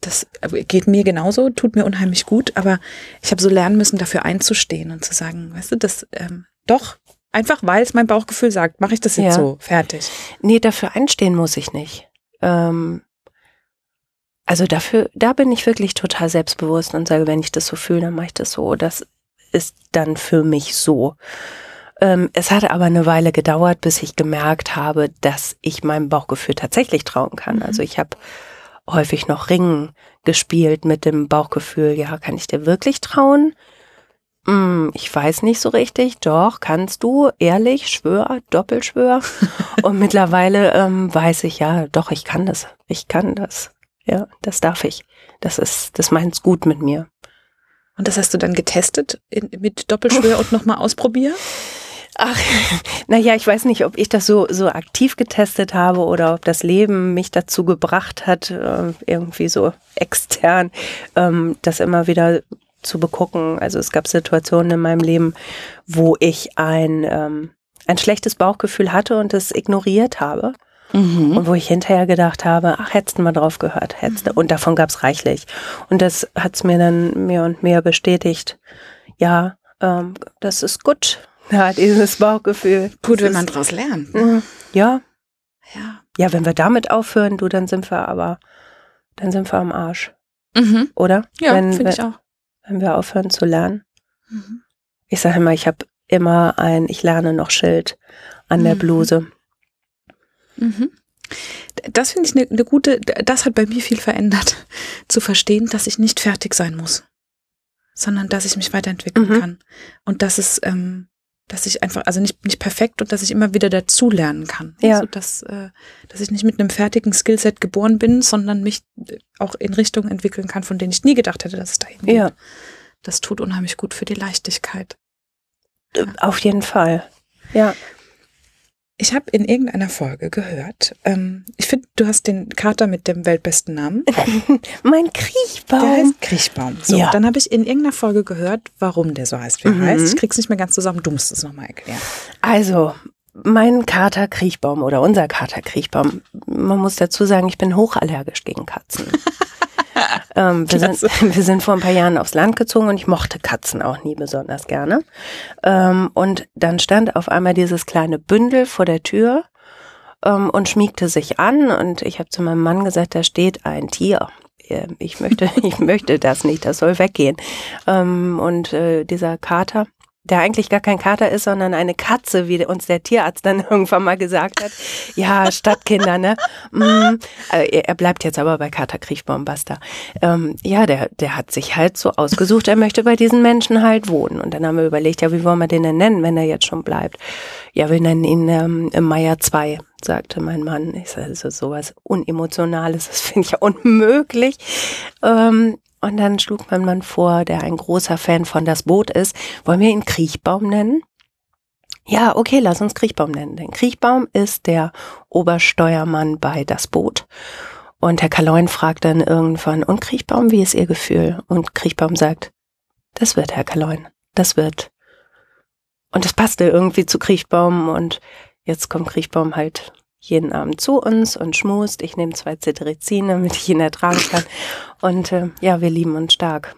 Das äh, geht mir genauso, tut mir unheimlich gut, aber ich habe so lernen müssen, dafür einzustehen und zu sagen, weißt du, das ähm, doch, Einfach weil es mein Bauchgefühl sagt, mache ich das jetzt ja. so, fertig. Nee, dafür einstehen muss ich nicht. Ähm, also dafür, da bin ich wirklich total selbstbewusst und sage, wenn ich das so fühle, dann mache ich das so. Das ist dann für mich so. Ähm, es hat aber eine Weile gedauert, bis ich gemerkt habe, dass ich meinem Bauchgefühl tatsächlich trauen kann. Mhm. Also ich habe häufig noch Ringen gespielt mit dem Bauchgefühl, ja, kann ich dir wirklich trauen? Mm, ich weiß nicht so richtig. Doch, kannst du, ehrlich, schwör, Doppelschwör. (laughs) Und mittlerweile ähm, weiß ich, ja, doch, ich kann das. Ich kann das. Ja, das darf ich. Das ist, das meint's gut mit mir. Und das hast du dann getestet in, mit Doppelschwör und nochmal ausprobier? (laughs) Ach, naja, ich weiß nicht, ob ich das so, so aktiv getestet habe oder ob das Leben mich dazu gebracht hat, äh, irgendwie so extern, ähm, das immer wieder zu begucken. Also es gab Situationen in meinem Leben, wo ich ein, ähm, ein schlechtes Bauchgefühl hatte und es ignoriert habe. Mhm. Und wo ich hinterher gedacht habe, ach, hättest du mal drauf gehört, hättest du. Mhm. Und davon gab es reichlich. Und das hat es mir dann mehr und mehr bestätigt. Ja, ähm, das ist gut. (laughs) Ja, dieses Bauchgefühl. Gut, wenn man daraus lernt. Ne? Mhm. Ja. Ja. Ja, wenn wir damit aufhören, du, dann sind wir aber, dann sind wir am Arsch. Mhm. Oder? Ja, finde ich auch. Wenn wir aufhören zu lernen. Mhm. Ich sage immer, ich habe immer ein Ich lerne noch Schild an der mhm. Bluse. Mhm. Das finde ich eine ne gute, das hat bei mir viel verändert, zu verstehen, dass ich nicht fertig sein muss, sondern dass ich mich weiterentwickeln mhm. kann. Und dass es, ähm, dass ich einfach, also nicht, nicht perfekt und dass ich immer wieder dazulernen kann. Ja. Also, dass, äh, dass ich nicht mit einem fertigen Skillset geboren bin, sondern mich auch in Richtungen entwickeln kann, von denen ich nie gedacht hätte, dass es dahin geht. Ja. Das tut unheimlich gut für die Leichtigkeit. Auf jeden Fall. Ja. Ich habe in irgendeiner Folge gehört, ähm, ich finde, du hast den Kater mit dem weltbesten Namen. (laughs) mein Kriechbaum. Der heißt Kriechbaum. So, ja. dann habe ich in irgendeiner Folge gehört, warum der so heißt, wie er mhm. heißt. Ich krieg's nicht mehr ganz zusammen. Du musst es nochmal erklären. Also, mein Kater Kriechbaum oder unser Kater Kriechbaum, man muss dazu sagen, ich bin hochallergisch gegen Katzen. (laughs) (laughs) ähm, wir, sind, (laughs) wir sind vor ein paar Jahren aufs Land gezogen und ich mochte Katzen auch nie besonders gerne. Ähm, und dann stand auf einmal dieses kleine Bündel vor der Tür ähm, und schmiegte sich an und ich habe zu meinem Mann gesagt, da steht ein Tier ähm, ich möchte, (laughs) ich möchte das nicht, das soll weggehen. Ähm, und äh, dieser Kater, der eigentlich gar kein Kater ist, sondern eine Katze, wie uns der Tierarzt dann (laughs) irgendwann mal gesagt hat. Ja, Stadtkinder, ne? Mm, äh, er bleibt jetzt aber bei Kater. Ähm, ja, der, der hat sich halt so ausgesucht, er möchte bei diesen Menschen halt wohnen. Und dann haben wir überlegt, ja, wie wollen wir den denn nennen, wenn er jetzt schon bleibt? Ja, wir nennen ihn ähm, Meier 2, sagte mein Mann. Ich sage, das ist sowas Unemotionales, das finde ich ja unmöglich. Ähm, und dann schlug mein Mann vor, der ein großer Fan von Das Boot ist, wollen wir ihn Kriechbaum nennen? Ja, okay, lass uns Kriechbaum nennen. Denn Kriechbaum ist der Obersteuermann bei Das Boot. Und Herr Kaloin fragt dann irgendwann, und Kriechbaum, wie ist Ihr Gefühl? Und Kriechbaum sagt, das wird, Herr Kaloin, das wird. Und das passte irgendwie zu Kriechbaum und jetzt kommt Kriechbaum halt jeden Abend zu uns und schmust. Ich nehme zwei Cetirizine, damit ich ihn ertragen kann. Und äh, ja, wir lieben uns stark.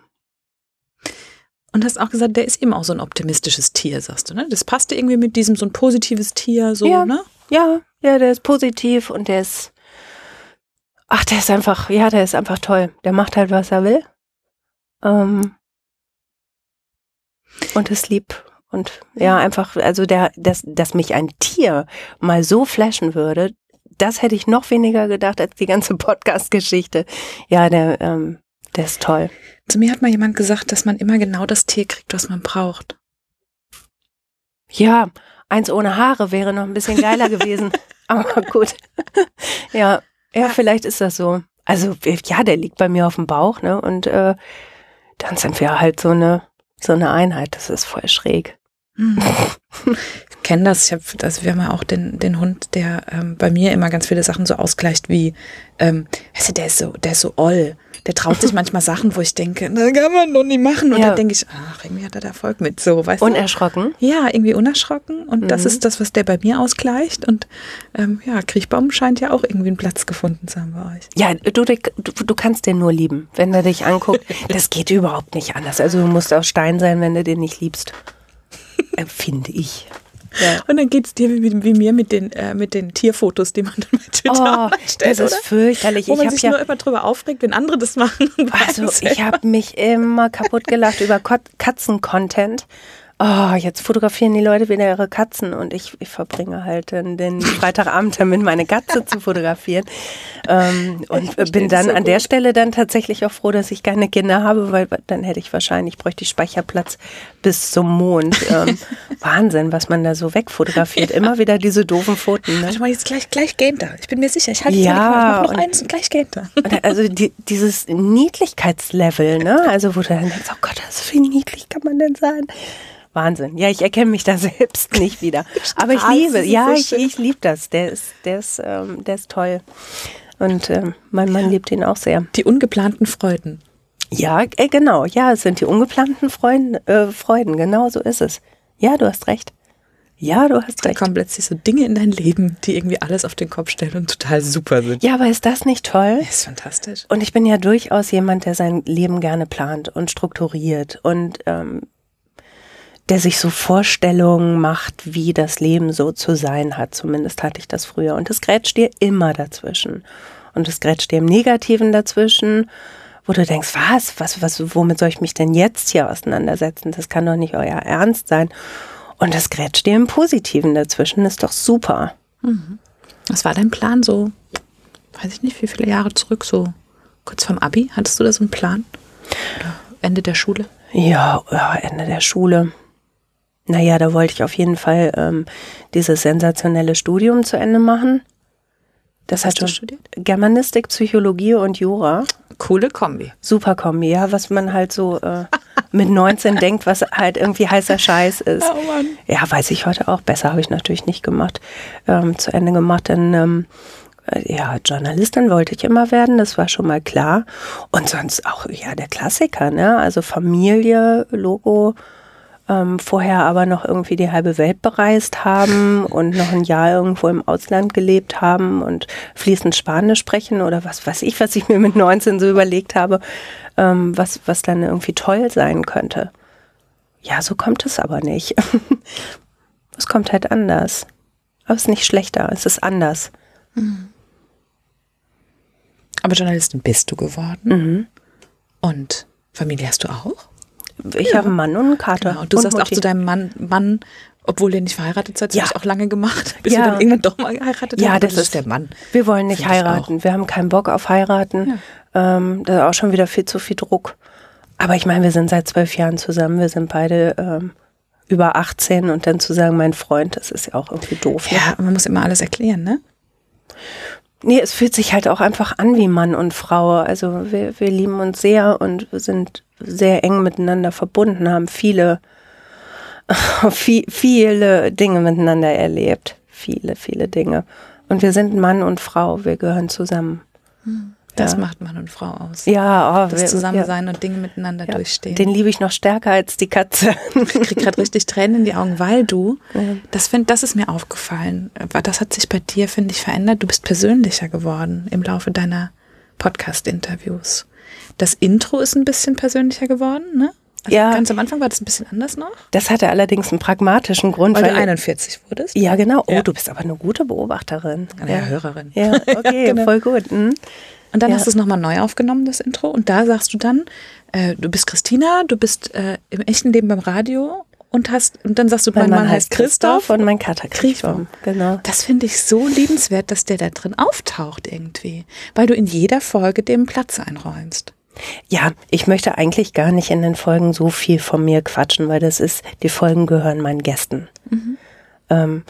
Und hast auch gesagt, der ist eben auch so ein optimistisches Tier, sagst du, ne? Das passte irgendwie mit diesem so ein positives Tier, so, ja, ne? Ja, ja, der ist positiv und der ist, ach, der ist einfach, ja, der ist einfach toll. Der macht halt, was er will. Ähm, und ist lieb und ja, einfach, also der, dass, dass mich ein Tier mal so flashen würde, das hätte ich noch weniger gedacht als die ganze (laughs) Podcast-Geschichte. Ja, der, ähm, der ist toll. Zu mir hat mal jemand gesagt, dass man immer genau das Tier kriegt, was man braucht. Ja, eins ohne Haare wäre noch ein bisschen geiler gewesen. (laughs) Aber gut. (laughs) ja, ja, vielleicht ist das so. Also ja, der liegt bei mir auf dem Bauch, ne? Und äh, dann sind wir halt so eine so eine Einheit. Das ist voll schräg. Ich kenne das. Ich hab, also wir haben ja auch den, den Hund, der ähm, bei mir immer ganz viele Sachen so ausgleicht wie, ähm, weißt du, der ist so, der ist so oll. Der traut sich (laughs) manchmal Sachen, wo ich denke, das kann man doch nicht machen. Und ja. dann denke ich, ach, irgendwie hat er da Erfolg mit. So, weißt unerschrocken? Du? Ja, irgendwie unerschrocken. Und mhm. das ist das, was der bei mir ausgleicht. Und ähm, ja, Kriechbaum scheint ja auch irgendwie einen Platz gefunden zu haben bei euch. Ja, du, du, du kannst den nur lieben, wenn er dich anguckt. (laughs) das geht überhaupt nicht anders. Also du musst aus Stein sein, wenn du den nicht liebst. Äh, finde ich. Ja. Und dann geht es dir wie, wie, mir mit den, äh, mit den Tierfotos, die man (laughs) dann bei Twitter oh, stellt, Das ist oder? fürchterlich. Wo man sich ja, nur immer drüber aufregt, wenn andere das machen. Also ich habe mich immer kaputt gelacht über Katzen-Content. Oh, jetzt fotografieren die Leute wieder ihre Katzen und ich, ich verbringe halt den, den (laughs) Freitagabend damit, meine Katze zu fotografieren. Ähm, und bin dann an der Stelle dann tatsächlich auch froh, dass ich keine Kinder habe, weil dann hätte ich wahrscheinlich, bräuchte ich Speicherplatz bis zum Mond. Ähm, (laughs) Wahnsinn, was man da so wegfotografiert. Ja. Immer wieder diese doofen Fotos. Ne? Warte mal, jetzt gleich, gleich geht da. Ich bin mir sicher, ich halte ja, noch eins und gleich geht da. Also die, dieses Niedlichkeitslevel, ne? (laughs) Also wo du dann denkst, oh Gott, so wie niedlich kann man denn sein? Wahnsinn. Ja, ich erkenne mich da (laughs) selbst nicht wieder. (laughs) Aber ich liebe, ja, ich, ich liebe das. Der ist, der ist, ähm, der ist toll. Und ähm, mein Mann liebt ihn auch sehr. Die ungeplanten Freuden. Ja, äh, genau. Ja, es sind die ungeplanten Freuden, äh, Freuden. Genau so ist es. Ja, du hast recht. Ja, du hast recht. Da kommen plötzlich so Dinge in dein Leben, die irgendwie alles auf den Kopf stellen und total super sind. Ja, aber ist das nicht toll? Das ist fantastisch. Und ich bin ja durchaus jemand, der sein Leben gerne plant und strukturiert und ähm, der sich so Vorstellungen macht, wie das Leben so zu sein hat. Zumindest hatte ich das früher. Und es grätscht dir immer dazwischen. Und es grätscht dir im Negativen dazwischen, wo du denkst, was, was, was, womit soll ich mich denn jetzt hier auseinandersetzen? Das kann doch nicht euer Ernst sein. Und es grätscht dir im Positiven dazwischen, ist doch super. Mhm. Was war dein Plan so, weiß ich nicht, wie viele Jahre zurück, so kurz vorm Abi? Hattest du da so einen Plan? Oder Ende der Schule? Ja Ende der Schule. Naja, da wollte ich auf jeden Fall ähm, dieses sensationelle Studium zu Ende machen. Das hast du studiert? Germanistik, Psychologie und Jura. Coole Kombi. Super Kombi, ja, was man halt so äh, (laughs) mit 19 denkt, was halt irgendwie heißer Scheiß ist. Oh Mann. Ja, weiß ich heute auch. Besser habe ich natürlich nicht gemacht, ähm, zu Ende gemacht, denn ähm, äh, ja, Journalistin wollte ich immer werden, das war schon mal klar. Und sonst auch, ja, der Klassiker, ne? Also Familie, Logo, ähm, vorher aber noch irgendwie die halbe Welt bereist haben und noch ein Jahr irgendwo im Ausland gelebt haben und fließend Spanisch sprechen oder was weiß ich, was ich mir mit 19 so überlegt habe, ähm, was, was dann irgendwie toll sein könnte. Ja, so kommt es aber nicht. (laughs) es kommt halt anders. Aber es ist nicht schlechter, es ist anders. Mhm. Aber Journalistin bist du geworden. Mhm. Und Familie hast du auch? Ich ja. habe einen Mann und einen Kater. Genau. Und du und sagst Mutti. auch zu deinem Mann, Mann, obwohl ihr nicht verheiratet seid, ja. das auch lange gemacht, (laughs) bis ja. ihr dann irgendwann doch mal geheiratet Ja, das, das, ist der Mann. Wir wollen nicht heiraten. Wir haben keinen Bock auf heiraten. Ja. Ähm, da ist auch schon wieder viel zu viel Druck. Aber ich meine, wir sind seit zwölf Jahren zusammen. Wir sind beide ähm, über 18 und dann zu sagen, mein Freund, das ist ja auch irgendwie doof. Ne? Ja, man muss immer alles erklären, ne? Nee, es fühlt sich halt auch einfach an wie Mann und Frau. Also wir, wir lieben uns sehr und wir sind sehr eng miteinander verbunden, haben viele, (laughs) viel, viele Dinge miteinander erlebt. Viele, viele Dinge. Und wir sind Mann und Frau, wir gehören zusammen. Hm. Das ja. macht Mann und Frau aus. Ja, oh, das Zusammensein ja. und Dinge miteinander ja. durchstehen. Den liebe ich noch stärker als die Katze. Ich krieg gerade richtig Tränen in die Augen, weil du, das find, das ist mir aufgefallen. Das hat sich bei dir, finde ich, verändert. Du bist persönlicher geworden im Laufe deiner Podcast-Interviews. Das Intro ist ein bisschen persönlicher geworden, ne? Also ja. Ganz am Anfang war das ein bisschen anders noch. Das hatte allerdings einen pragmatischen Grund. Weil, weil du 41 wurdest? Ja, genau. Oh, ja. du bist aber eine gute Beobachterin. Eine ja. Hörerin. Ja, okay, (laughs) genau. voll gut. Hm. Und dann ja. hast du es nochmal neu aufgenommen, das Intro. Und da sagst du dann, äh, du bist Christina, du bist äh, im echten Leben beim Radio und hast und dann sagst du, mein, mein Mann, Mann, heißt Christoph, und mein Kater Christoph. Genau. Das finde ich so liebenswert, dass der da drin auftaucht irgendwie, weil du in jeder Folge dem Platz einräumst. Ja, ich möchte eigentlich gar nicht in den Folgen so viel von mir quatschen, weil das ist, die Folgen gehören meinen Gästen. Mhm. Ähm,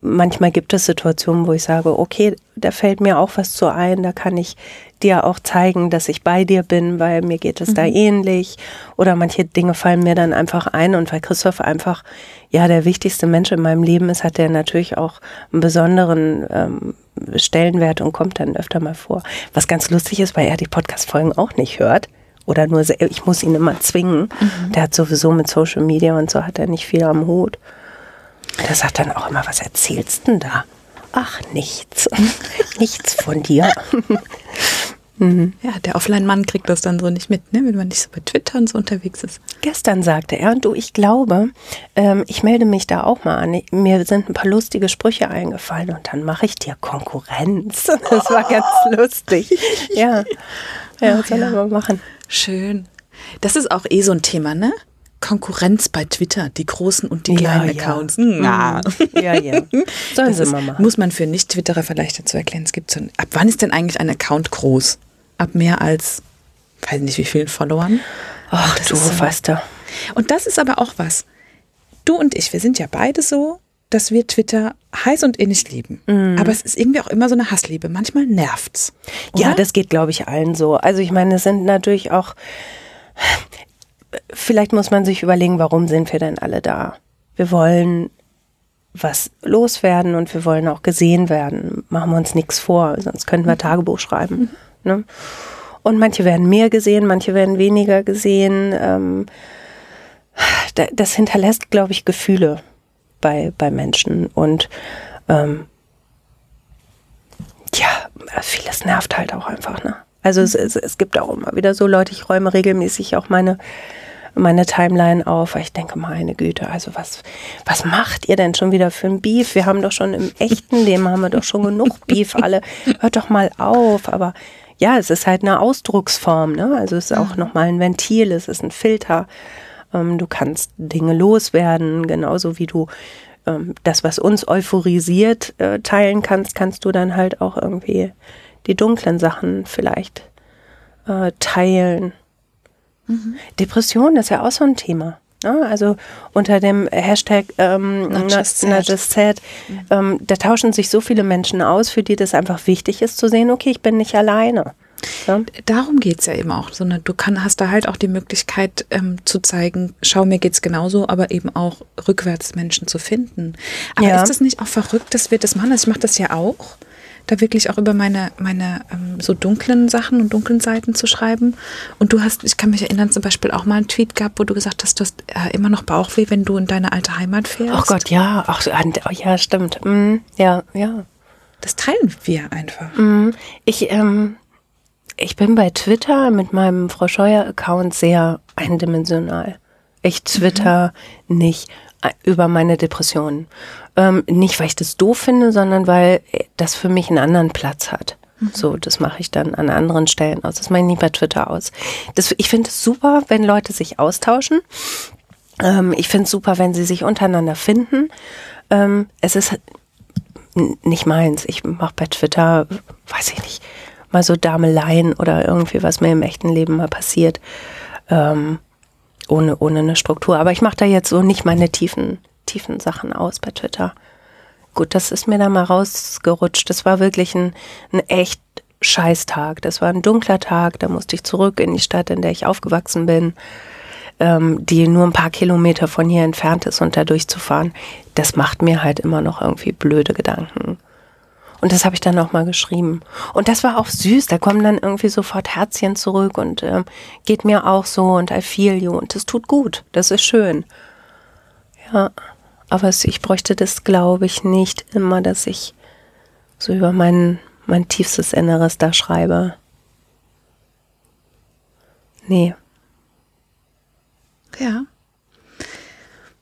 manchmal gibt es Situationen, wo ich sage, okay, da fällt mir auch was zu ein, da kann ich dir auch zeigen, dass ich bei dir bin, weil mir geht es mhm. da ähnlich. Oder manche Dinge fallen mir dann einfach ein und weil Christoph einfach ja der wichtigste Mensch in meinem Leben ist, hat er natürlich auch einen besonderen ähm, Stellenwert und kommt dann öfter mal vor. Was ganz lustig ist, weil er die Podcast-Folgen auch nicht hört. Oder nur, ich muss ihn immer zwingen. Mhm. Der hat sowieso mit Social Media und so hat er nicht viel am Hut. Der sagt dann auch immer, was erzählst denn da? Ach, nichts. (laughs) nichts von dir. (laughs) Mhm. Ja, der Offline-Mann kriegt das dann so nicht mit, ne? wenn man nicht so bei Twitter und so unterwegs ist. Gestern sagte er, und du, ich glaube, ähm, ich melde mich da auch mal an. Mir sind ein paar lustige Sprüche eingefallen und dann mache ich dir Konkurrenz. (laughs) Das war ganz lustig. Ja, ja, was soll er mal machen? Schön. Das ist auch eh so ein Thema, ne? Konkurrenz bei Twitter, die großen und die kleinen ja. Accounts. Ja. (laughs) Ja, ja. Sollen Das sie ist, mal machen. muss man für Nicht-Twitterer vielleicht dazu erklären. Es gibt so ein, ab wann ist denn eigentlich ein Account groß? Ab mehr als, weiß nicht wie vielen Followern? Ach, das du, ist so- weißt du. Und das ist aber auch was. Du und ich, wir sind ja beide so, dass wir Twitter heiß und innig lieben. Mhm. Aber es ist irgendwie auch immer so eine Hassliebe. Manchmal nervt's. Ja, oder? das geht, glaube ich, allen so. Also ich meine, es sind natürlich auch, vielleicht muss man sich überlegen, warum sind wir denn alle da? Wir wollen was loswerden und wir wollen auch gesehen werden. Machen wir uns nichts vor, sonst könnten wir Tagebuch schreiben. Ne? Und manche werden mehr gesehen, manche werden weniger gesehen. Ähm, da- das hinterlässt, glaube ich, Gefühle bei, bei Menschen. Und ähm, ja, vieles nervt halt auch einfach, ne? Also es, es, es gibt auch immer wieder so Leute, ich räume regelmäßig auch meine, meine Timeline auf, weil ich denke, meine Güte, also was, was macht ihr denn schon wieder für ein Beef? Wir haben doch schon im echten Leben haben wir doch schon genug Beef, alle, hört doch mal auf, aber ja, es ist halt eine Ausdrucksform, ne? Also es ist auch nochmal ein Ventil, es ist ein Filter. Ähm, du kannst Dinge loswerden, genauso wie du ähm, das, was uns euphorisiert, äh, teilen kannst, kannst du dann halt auch irgendwie die dunklen Sachen vielleicht äh, teilen. Depression ist ja auch so ein Thema. Ne? Also unter dem Hashtag ähm, Not just not just sad, ähm, da tauschen sich so viele Menschen aus, für die das einfach wichtig ist zu sehen, okay, ich bin nicht alleine. Ja? Darum geht's ja eben auch. So eine, du kann, hast da halt auch die Möglichkeit ähm, zu zeigen, schau, mir geht's genauso, aber eben auch rückwärts Menschen zu finden. Aber Ja. ist das nicht auch verrückt, dass wir das machen? Also ich mache das ja auch, da wirklich auch über meine, meine ähm, so dunklen Sachen und dunklen Seiten zu schreiben. Und du hast, ich kann mich erinnern, zum Beispiel auch mal einen Tweet gehabt, wo du gesagt hast, du hast äh, immer noch Bauchweh, wenn du in deine alte Heimat fährst. Ach Gott, ja, ach, oh, ja, stimmt. Mm, ja, ja. Das teilen wir einfach. Mm, Ich, ähm, ich bin bei Twitter mit meinem Frau Scheuer-Account sehr eindimensional. Ich twitter nicht äh, über meine Depressionen. Ähm, nicht, weil ich das doof finde, sondern weil das für mich einen anderen Platz hat. So, das mache ich dann an anderen Stellen aus. Das mache ich nicht bei Twitter aus. Das, ich finde es super, wenn Leute sich austauschen. Ähm, ich finde es super, wenn sie sich untereinander finden. Ähm, es ist nicht meins. Ich mache bei Twitter, weiß ich nicht, mal so Dameleien oder irgendwie, was mir im echten Leben mal passiert, ähm, ohne, ohne eine Struktur. Aber ich mache da jetzt so nicht meine tiefen, tiefen Sachen aus bei Twitter. Gut, das ist mir da mal rausgerutscht. Das war wirklich ein, ein echt Scheißtag. Das war ein dunkler Tag. Da musste ich zurück in die Stadt, in der ich aufgewachsen bin ähm, die nur ein paar Kilometer von hier entfernt ist und da durchzufahren, das macht mir halt immer noch irgendwie blöde Gedanken. Und das habe ich dann auch mal geschrieben. Und das war auch süß. Da kommen dann irgendwie sofort Herzchen zurück und ähm, geht mir auch so und I feel you. Und das tut gut. Das ist schön. Ja, aber es, ich bräuchte das, glaube ich, nicht immer, dass ich so über mein, mein tiefstes Inneres da schreibe. Nee. Ja.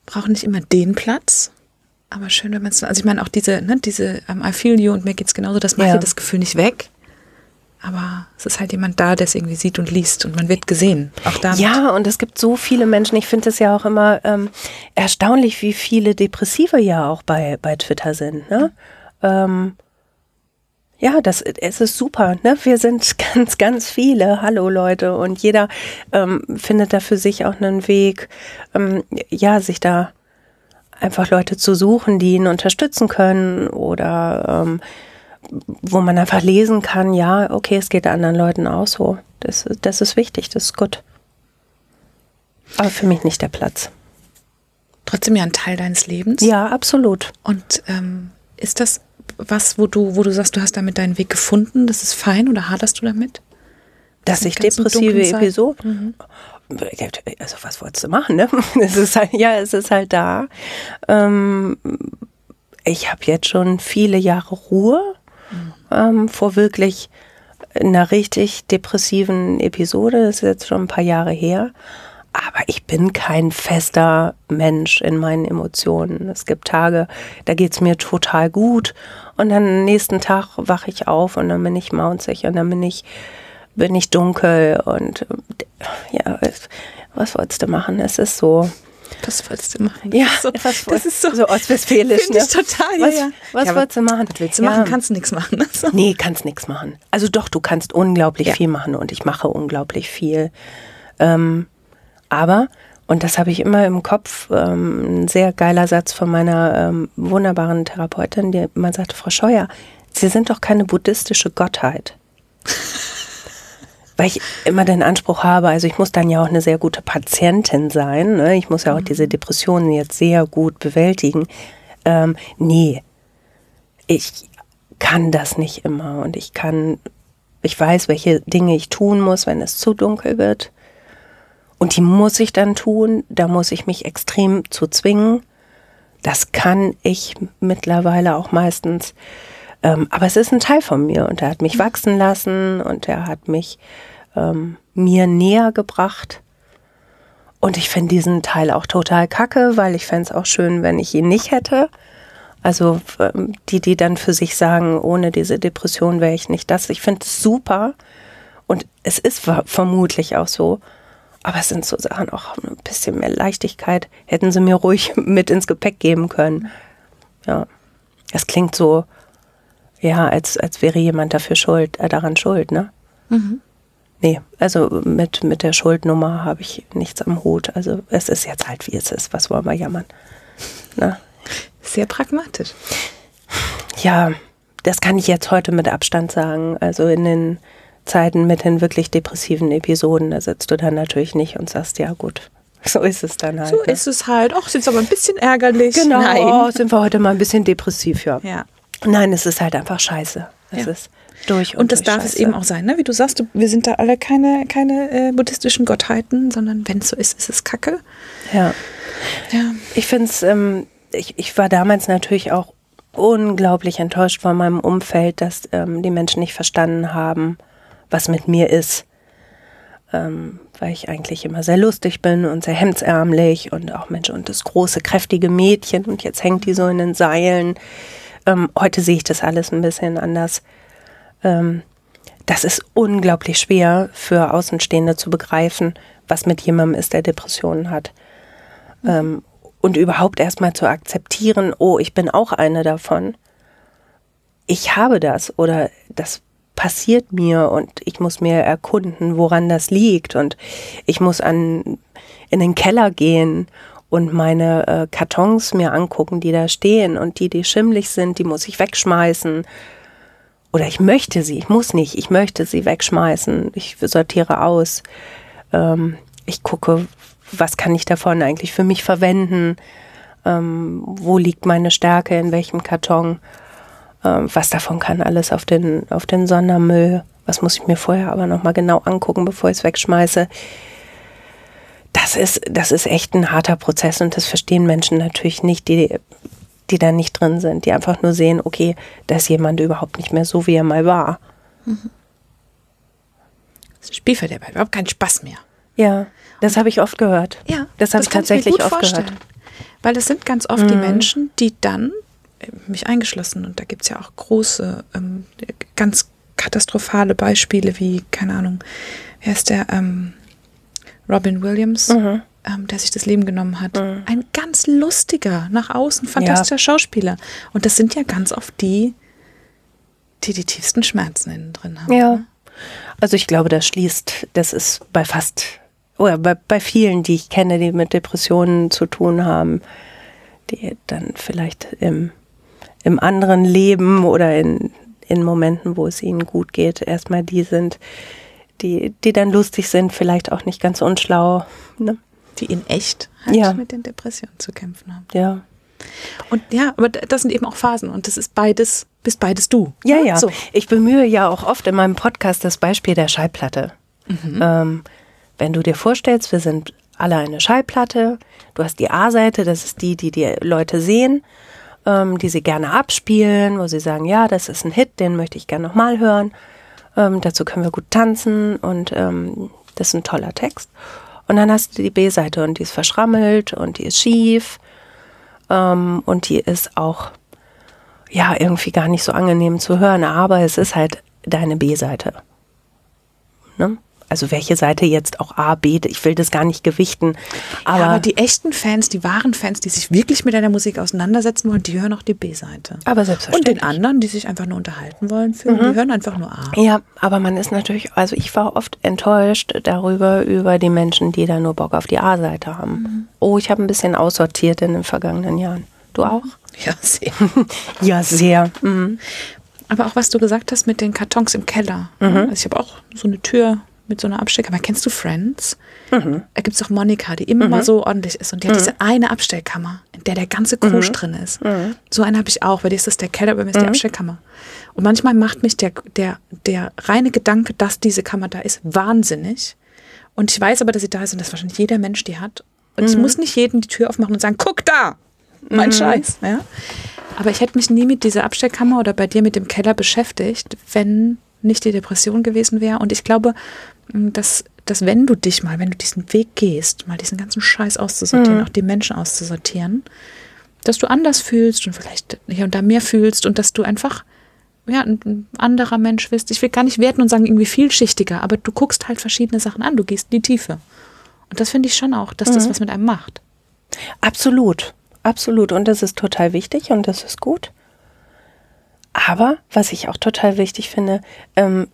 Brauchen nicht immer den Platz, aber schön, wenn man es. Also ich meine auch diese, ne, diese um, I feel you und mir geht's genauso, das macht ja das Gefühl nicht weg. Aber es ist halt jemand da, der es irgendwie sieht und liest und man wird gesehen. Auch damit. Ja, und es gibt so viele Menschen. Ich finde es ja auch immer ähm, erstaunlich, wie viele Depressive ja auch bei, bei Twitter sind. Ne? Ähm, ja, das es ist super. Ne? Wir sind (laughs) ganz, ganz viele. Hallo Leute. Und jeder ähm, findet da für sich auch einen Weg, ähm, ja, sich da einfach Leute zu suchen, die ihn unterstützen können oder ähm, wo man einfach lesen kann, ja, okay, es geht anderen Leuten auch so. Das, das ist wichtig, das ist gut. Aber für mich nicht der Platz. Trotzdem ja ein Teil deines Lebens. Ja, absolut. Und ähm, ist das was, wo du, wo du sagst, du hast damit deinen Weg gefunden? Das ist fein oder haderst du damit? Dass Die ich depressive. Episoden. Also was wolltest du machen, ne? (laughs) Es ist halt, ja, es ist halt da. Ähm, ich habe jetzt schon viele Jahre Ruhe ähm, vor wirklich einer richtig depressiven Episode. Das ist jetzt schon ein paar Jahre her. Aber ich bin kein fester Mensch in meinen Emotionen. Es gibt Tage, da geht's mir total gut. Und dann am nächsten Tag wache ich auf und dann bin ich maunzig und dann bin ich, bin ich dunkel und äh, ja, es- was wolltest du machen? Es ist so. Was wolltest du machen? Ja, so, was das ist so, so ostwestfälisch. Finde Ne? ich total, ja, Was, ja. was ja, wolltest du machen? Was willst du Ja. machen? Kannst du nichts machen. Also. Nee, kannst nichts machen. Also doch, du kannst unglaublich Ja. viel machen und ich mache unglaublich viel. Ähm, aber, und das habe ich immer im Kopf, ähm, ein sehr geiler Satz von meiner ähm, wunderbaren Therapeutin, die immer sagte, Frau Scheuer, Sie sind doch keine buddhistische Gottheit. (laughs) Weil ich immer den Anspruch habe, also ich muss dann ja auch eine sehr gute Patientin sein. Ne? Ich muss ja auch diese Depressionen jetzt sehr gut bewältigen. Ähm, nee, ich kann das nicht immer und ich kann, ich weiß, welche Dinge ich tun muss, wenn es zu dunkel wird. Und die muss ich dann tun, da muss ich mich extrem zu zwingen. Das kann ich mittlerweile auch meistens. Ähm, aber es ist ein Teil von mir und er hat mich wachsen lassen und er hat mich ähm, mir näher gebracht. Und ich finde diesen Teil auch total kacke, weil ich fände es auch schön, wenn ich ihn nicht hätte. Also ähm, die, die dann für sich sagen, ohne diese Depression wäre ich nicht das. Ich finde es super. Und es ist vermutlich auch so. Aber es sind so Sachen, auch ein bisschen mehr Leichtigkeit hätten sie mir ruhig (laughs) mit ins Gepäck geben können. Ja. Es klingt so, ja, als, als wäre jemand dafür schuld, äh, daran schuld, ne? Nee, also mit, mit der Schuldnummer habe ich nichts am Hut. Also es ist jetzt halt, wie es ist. Was wollen wir jammern? Ne? Sehr pragmatisch. Ja, das kann ich jetzt heute mit Abstand sagen. Also in den Zeiten mit den wirklich depressiven Episoden, da sitzt du dann natürlich nicht und sagst, ja gut, (laughs) so ist es dann halt. So ne? ist es halt. Ach, ist jetzt aber ein bisschen ärgerlich. Genau, Nein. sind wir heute mal ein bisschen depressiv, ja. Ja. Nein, es ist halt einfach scheiße. Es Ja. ist durch und, Und das durch darf es scheiße. eben auch sein, ne? Wie du sagst, du, wir sind da alle keine, keine äh, buddhistischen Gottheiten, sondern wenn es so ist, ist es Kacke. Ja. Ja. Ich finde es, ähm, ich, ich war damals natürlich auch unglaublich enttäuscht von meinem Umfeld, dass ähm, die Menschen nicht verstanden haben, was mit mir ist. Ähm, weil ich eigentlich immer sehr lustig bin und sehr hemdsärmlich und auch Mensch und das große, kräftige Mädchen und jetzt hängt die so in den Seilen. Ähm, heute sehe ich das alles ein bisschen anders. Ähm, das ist unglaublich schwer für Außenstehende zu begreifen, was mit jemandem ist, der Depressionen hat ähm, und überhaupt erstmal zu akzeptieren, oh, ich bin auch eine davon. Ich habe das oder das passiert mir und ich muss mir erkunden, woran das liegt und ich muss an in den Keller gehen und meine äh, Kartons mir angucken, die da stehen und die, die schimmlig sind, die muss ich wegschmeißen. Oder ich möchte sie, ich muss nicht, ich möchte sie wegschmeißen. Ich sortiere aus. Ähm, ich gucke, was kann ich davon eigentlich für mich verwenden? Ähm, wo liegt meine Stärke, in welchem Karton? Ähm, was davon kann alles auf den, auf den Sondermüll? Was muss ich mir vorher aber nochmal genau angucken, bevor ich es wegschmeiße? Das ist, das ist echt ein harter Prozess und das verstehen Menschen natürlich nicht, die, die da nicht drin sind, die einfach nur sehen, okay, da ist jemand überhaupt nicht mehr so, wie er mal war. Das ist ein Spielverderber, überhaupt keinen Spaß mehr. Ja, das habe ich oft gehört. Ja, das habe ich tatsächlich gut oft vorstellen. gehört. Weil das sind ganz oft die Menschen, die dann, äh, mich eingeschlossen, und da gibt es ja auch große, ähm, ganz katastrophale Beispiele wie, keine Ahnung, wer ist der, ähm, Robin Williams, Mhm. ähm, der sich das Leben genommen hat. Ein ganz lustiger, nach außen fantastischer Schauspieler. Und das sind ja ganz oft die, die die tiefsten Schmerzen innen drin haben. Ja. ne? Also ich glaube, das schließt, das ist bei fast, oder bei, bei vielen, die ich kenne, die mit Depressionen zu tun haben, die dann vielleicht im, im anderen Leben oder in, in Momenten, wo es ihnen gut geht, erstmal die sind, die, die dann lustig sind, vielleicht auch nicht ganz unschlau. Ne? Die in echt halt Ja. mit den Depressionen zu kämpfen haben. Ja. Und ja, aber das sind eben auch Phasen und das ist beides, bist beides du. Ja, ne? ja. So. Ich bemühe ja auch oft in meinem Podcast das Beispiel der Schallplatte. Ähm, wenn du dir vorstellst, wir sind alle eine Schallplatte, du hast die A-Seite, das ist die, die die Leute sehen, ähm, die sie gerne abspielen, wo sie sagen, ja, das ist ein Hit, den möchte ich gerne nochmal hören. Ähm, dazu können wir gut tanzen und ähm, das ist ein toller Text. Und dann hast du die B-Seite und die ist verschrammelt und die ist schief ähm, und die ist auch ja, irgendwie gar nicht so angenehm zu hören, aber es ist halt deine B-Seite. Ne? Also welche Seite jetzt auch A, B, ich will das gar nicht gewichten. Aber, ja, aber die echten Fans, die wahren Fans, die sich wirklich mit deiner Musik auseinandersetzen wollen, die hören auch die B-Seite. Aber selbstverständlich. Und den anderen, die sich einfach nur unterhalten wollen, für, mhm. die hören einfach nur A. Ja, aber man ist natürlich, also ich war oft enttäuscht darüber, über die Menschen, die da nur Bock auf die A-Seite haben. Mhm. Oh, ich habe ein bisschen aussortiert in den vergangenen Jahren. Du auch? Ja, sehr. (laughs) ja, sehr. Mhm. Aber auch was du gesagt hast mit den Kartons im Keller. Mhm. Also ich habe auch so eine Tür mit so einer Abstellkammer. Kennst du Friends? Mhm. Da gibt es auch Monika, die immer mhm. so ordentlich ist. Und die hat mhm. diese eine Abstellkammer, in der der ganze Krusch mhm. drin ist. Mhm. So eine habe ich auch. Bei dir ist das der Keller, bei mir ist die Abstellkammer. Und manchmal macht mich der, der, der reine Gedanke, dass diese Kammer da ist, wahnsinnig. Und ich weiß aber, dass sie da ist und dass wahrscheinlich jeder Mensch die hat. Und ich muss nicht jedem die Tür aufmachen und sagen, guck da, mein Scheiß. Ja? Aber ich hätte mich nie mit dieser Abstellkammer oder bei dir mit dem Keller beschäftigt, wenn nicht die Depression gewesen wäre. Und ich glaube, dass, dass wenn du dich mal, wenn du diesen Weg gehst, mal diesen ganzen Scheiß auszusortieren, mhm. auch die Menschen auszusortieren, dass du anders fühlst und vielleicht hier und da mehr fühlst und dass du einfach ja, ein anderer Mensch bist. Ich will gar nicht werten und sagen, irgendwie vielschichtiger, aber du guckst halt verschiedene Sachen an, du gehst in die Tiefe. Und das finde ich schon auch, dass mhm. das was mit einem macht. Absolut. Absolut. Und das ist total wichtig und das ist gut. Aber was ich auch total wichtig finde, ähm,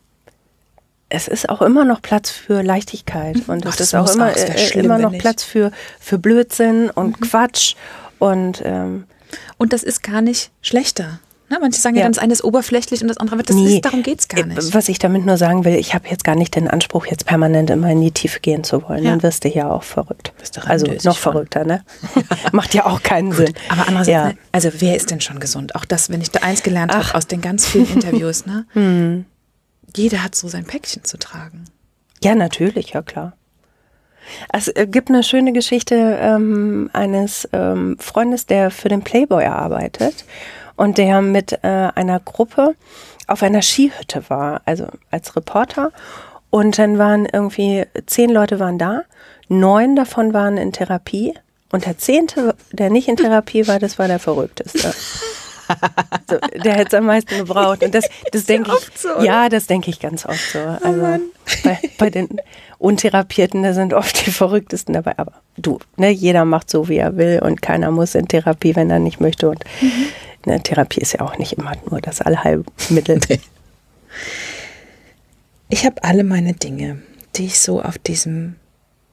es ist auch immer noch Platz für Leichtigkeit mhm. und Ach, es ist auch immer, auch äh, schlimm, immer noch Platz für, für Blödsinn und mhm. Quatsch und ähm, und das ist gar nicht schlechter. Ne? Manche sagen ja, ja dann, das eine ist oberflächlich und das andere, das nee, ist, darum geht es gar äh, nicht. Was ich damit nur sagen will, ich habe jetzt gar nicht den Anspruch, jetzt permanent immer in die Tiefe gehen zu wollen. Ja. Dann wirst du ja auch verrückt. Also noch verrückter, ne? (laughs) (laughs) Macht ja auch keinen Gut, Sinn. Aber andererseits, ja. ne? also wer ist denn schon gesund? Auch das, wenn ich da eins gelernt habe aus den ganz vielen Interviews, ne? (laughs) Jeder hat so sein Päckchen zu tragen. Ja, natürlich, ja klar. Es gibt eine schöne Geschichte ähm, eines ähm, Freundes, der für den Playboy arbeitet und der mit äh, einer Gruppe auf einer Skihütte war, also als Reporter. Und dann waren irgendwie zehn Leute waren da, neun davon waren in Therapie und der zehnte, der nicht in Therapie war, das war der Verrückteste. (laughs) So, der hätte es am meisten gebraucht. Und das, (laughs) das denke ich, so, ja, das denke ich ganz oft so. Oh also oh bei, bei, den Untherapierten, da sind oft die Verrücktesten dabei. Aber du, ne, jeder macht so, wie er will und keiner muss in Therapie, wenn er nicht möchte. Und mhm. Ne, Therapie ist ja auch nicht immer nur das Allheilmittel. (laughs) Nee. Ich habe alle meine Dinge, die ich so auf diesem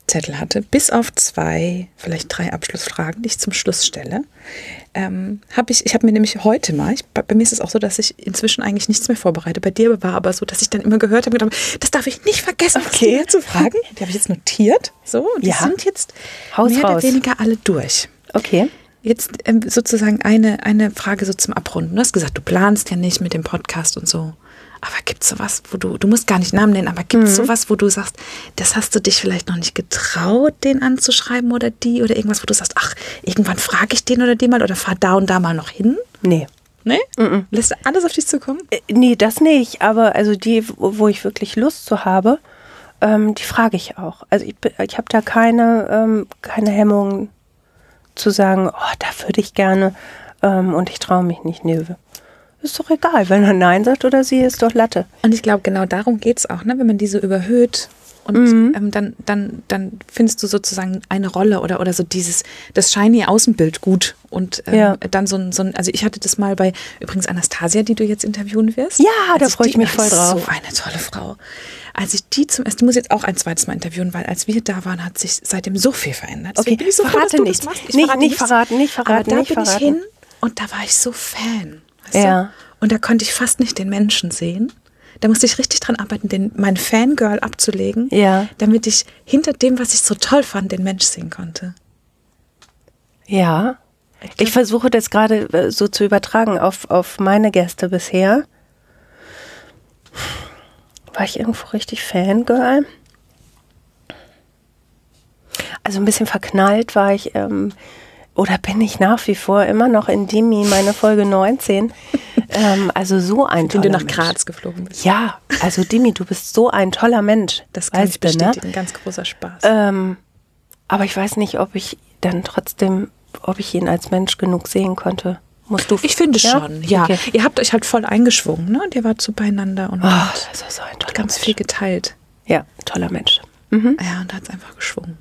Zettel hatte, bis auf zwei, vielleicht drei Abschlussfragen, die ich zum Schluss stelle, ähm, habe ich, ich habe mir nämlich heute mal, ich, bei mir ist es auch so, dass ich inzwischen eigentlich nichts mehr vorbereite. Bei dir war aber so, dass ich dann immer gehört habe, gedacht, das darf ich nicht vergessen, okay. zu fragen. (laughs) Die habe ich jetzt notiert. So, die ja. sind jetzt Haus mehr raus. oder weniger alle durch. Okay. Jetzt ähm, sozusagen eine, eine Frage so zum Abrunden. Du hast gesagt, du planst ja nicht mit dem Podcast und so. Aber gibt es sowas, wo du, du musst gar nicht Namen nennen, aber gibt es mhm. sowas, wo du sagst, das hast du dich vielleicht noch nicht getraut, den anzuschreiben oder die oder irgendwas, wo du sagst, ach, irgendwann frage ich den oder die mal oder fahr da und da mal noch hin? Nee. Nee? Mhm. Lässt du alles auf dich zukommen? Äh, nee, das nicht. Aber also die, wo ich wirklich Lust zu habe, ähm, die frage ich auch. Also ich, ich habe da keine, ähm, keine Hemmungen zu sagen, oh, da würde ich gerne ähm, und ich traue mich nicht, nö. Ist doch egal, wenn er Nein sagt oder sie, ist doch Latte. Und ich glaube, genau darum geht es auch, ne? wenn man die so überhöht und mhm. ähm, dann, dann, dann findest du sozusagen eine Rolle oder, oder so dieses, das shiny Außenbild gut. Und ähm, ja. dann so ein, so ein, also ich hatte das mal bei übrigens Anastasia, die du jetzt interviewen wirst. Ja, da freue ich mich voll drauf. So eine tolle Frau als ich die zum ersten, die muss jetzt auch ein zweites Mal interviewen, weil als wir da waren, hat sich seitdem so viel verändert. Deswegen okay, bin ich so verrate froh, nicht. Ich nicht, verrate nicht verraten, nicht verraten, Aber da nicht bin verraten. ich hin und da war ich so Fan. Ja. Du? Und da konnte ich fast nicht den Menschen sehen. Da musste ich richtig dran arbeiten, den, mein Fangirl abzulegen, ja. damit ich hinter dem, was ich so toll fand, den Mensch sehen konnte. Ja. Ich, ich versuche das gerade äh, so zu übertragen auf, auf meine Gäste bisher war ich irgendwo richtig Fangirl. Also ein bisschen verknallt war ich, ähm, oder bin ich nach wie vor immer noch in Dimi, meine Folge 19. (laughs) ähm, also so ein toller Wenn du nach Graz geflogen bist. Ja, also Dimi, du bist so ein toller Mensch. Das kann ich ne? bestätigen, ne? ganz großer Spaß. Ähm, aber ich weiß nicht, ob ich dann trotzdem, ob ich ihn als Mensch genug sehen konnte. Musst du ich finde ja? schon, ja. Okay. Ihr habt euch halt voll eingeschwungen, ne? Und ihr wart so beieinander und, oh, das ist so ein ganz Mensch. viel geteilt. Ja, toller Mensch. Mhm. Ja, und da hat es einfach geschwungen.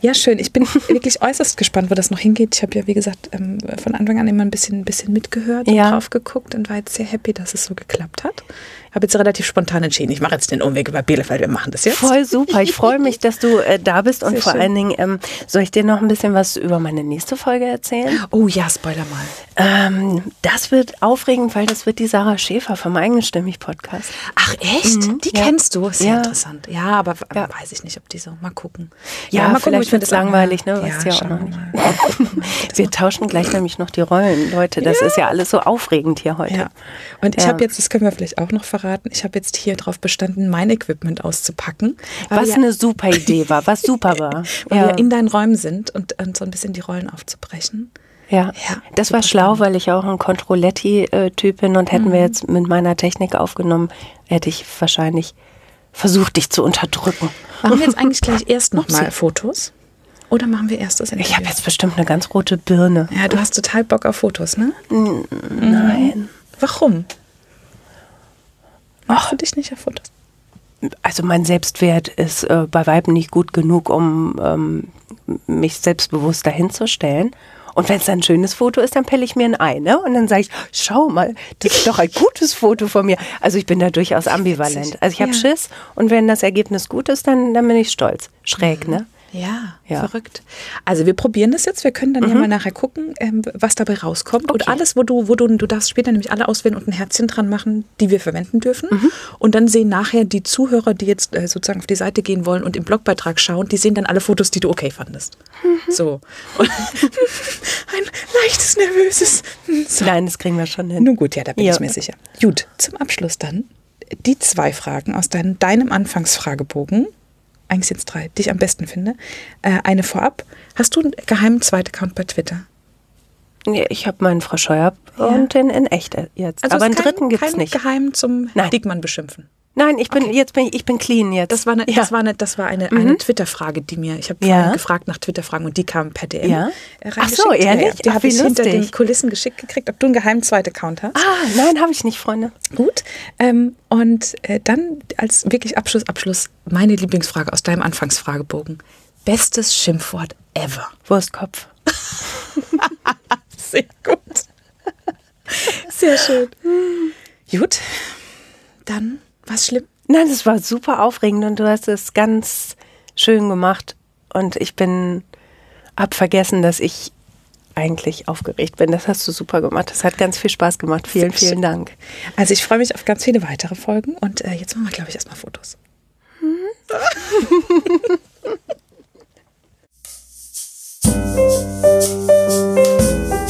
Ja, schön. Ich bin (laughs) wirklich äußerst gespannt, wo das noch hingeht. Ich habe ja, wie gesagt, ähm, von Anfang an immer ein bisschen, ein bisschen mitgehört Ja. und drauf geguckt und war jetzt sehr happy, dass es so geklappt hat. Habe jetzt relativ spontan entschieden, ich mache jetzt den Umweg über Bielefeld, wir machen das jetzt. Voll super. Ich freue mich, dass du äh, da bist und Sehr vor schön. allen Dingen, ähm, soll ich dir noch ein bisschen was über meine nächste Folge erzählen? Oh ja, Spoiler mal. Ähm, das wird aufregend, weil das wird die Sarah Schäfer vom Eigenstimmig Podcast. Ach echt? Mhm, Die ja. kennst du? Sehr Ja. interessant. Ja, aber, Ja. weiß ich nicht, ob die so. Mal gucken. Ja, mal gucken, vielleicht das anhöre. langweilig, ne? Weißt Ja, ja auch noch wir nicht. (laughs) Wir tauschen gleich nämlich noch die Rollen, Leute. Das ist ja alles so aufregend hier heute. Ja. Und ich Ja. habe jetzt, das können wir vielleicht auch noch verraten, ich habe jetzt hier drauf bestanden, mein Equipment auszupacken. Was eine super Idee war, was super war. (laughs) weil Ja. wir in deinen Räumen sind und, und so ein bisschen die Rollen aufzubrechen. Ja, Ja, das war schlau, spannend. weil ich auch ein Controletti-Typ bin und hätten Mhm. wir jetzt mit meiner Technik aufgenommen, hätte ich wahrscheinlich versucht, dich zu unterdrücken. Machen wir jetzt eigentlich gleich (laughs) erst nochmal. Fotos? Oder machen wir erst das Ich Interview? habe jetzt bestimmt eine ganz rote Birne. ja, du hast total Bock auf Fotos, ne? Nein. Warum? Machst du dich nicht auf Fotos? Also mein Selbstwert ist äh, bei Weiben nicht gut genug, um ähm, mich selbstbewusst dahin zu stellen. Und wenn es dann ein schönes Foto ist, dann pelle ich mir ein Ei, ne? Und dann sage ich, schau mal, das ist doch ein gutes Foto von mir. Also ich bin da durchaus ambivalent. Also ich habe Ja. Schiss und wenn das Ergebnis gut ist, dann, dann bin ich stolz. Schräg, ne? Ja, Ja. verrückt. Also wir probieren das jetzt. Wir können dann ja mal nachher gucken, ähm, was dabei rauskommt. Und Okay. alles, wo du, wo du, du darfst später nämlich alle auswählen und ein Herzchen dran machen, die wir verwenden dürfen. Und dann sehen nachher die Zuhörer, die jetzt äh, sozusagen auf die Seite gehen wollen und im Blogbeitrag schauen, die sehen dann alle Fotos, die du okay fandest. So. Und (laughs) ein leichtes, nervöses. So. Nein, das kriegen wir schon hin. Nun gut, ja, da bin Ja. ich mir sicher. Gut, zum Abschluss dann die zwei Fragen aus dein, deinem Anfangsfragebogen. Eigentlich sind es drei, die ich am besten finde. Äh, eine vorab. Hast du einen geheimen Zweit-Account bei Twitter? Nee, Ich habe meinen Frau Scheuer und den in echt jetzt. Aber ist einen kein- dritten gibt's kein nicht. geheim zum Nein. Dickmann beschimpfen. Nein, ich bin jetzt bin ich, ich bin clean jetzt. Das war eine, ja. das war eine, das war eine, eine Twitter-Frage, die mir, ich habe Ja. gefragt nach Twitter-Fragen und die kamen per DM. Ja? äh, Ach so, ehrlich? Die habe ich hinter lustig. den Kulissen geschickt gekriegt, ob du einen geheimen Zweit-Account hast. Ah, nein, habe ich nicht, Freunde. Gut. Ähm, und äh, dann als wirklich Abschluss, Abschluss, meine Lieblingsfrage aus deinem Anfangsfragebogen. Bestes Schimpfwort ever. Wurstkopf. (laughs) Sehr gut. Sehr schön. (laughs) Gut. Dann, was schlimm? Nein, das war super aufregend und du hast es ganz schön gemacht. Und ich bin hab vergessen, dass ich eigentlich aufgeregt bin. Das hast du super gemacht. Das hat ganz viel Spaß gemacht. Vielen, vielen. Dank. Also ich freue mich auf ganz viele weitere Folgen und äh, jetzt machen wir, glaube ich, erstmal Fotos. (laughs)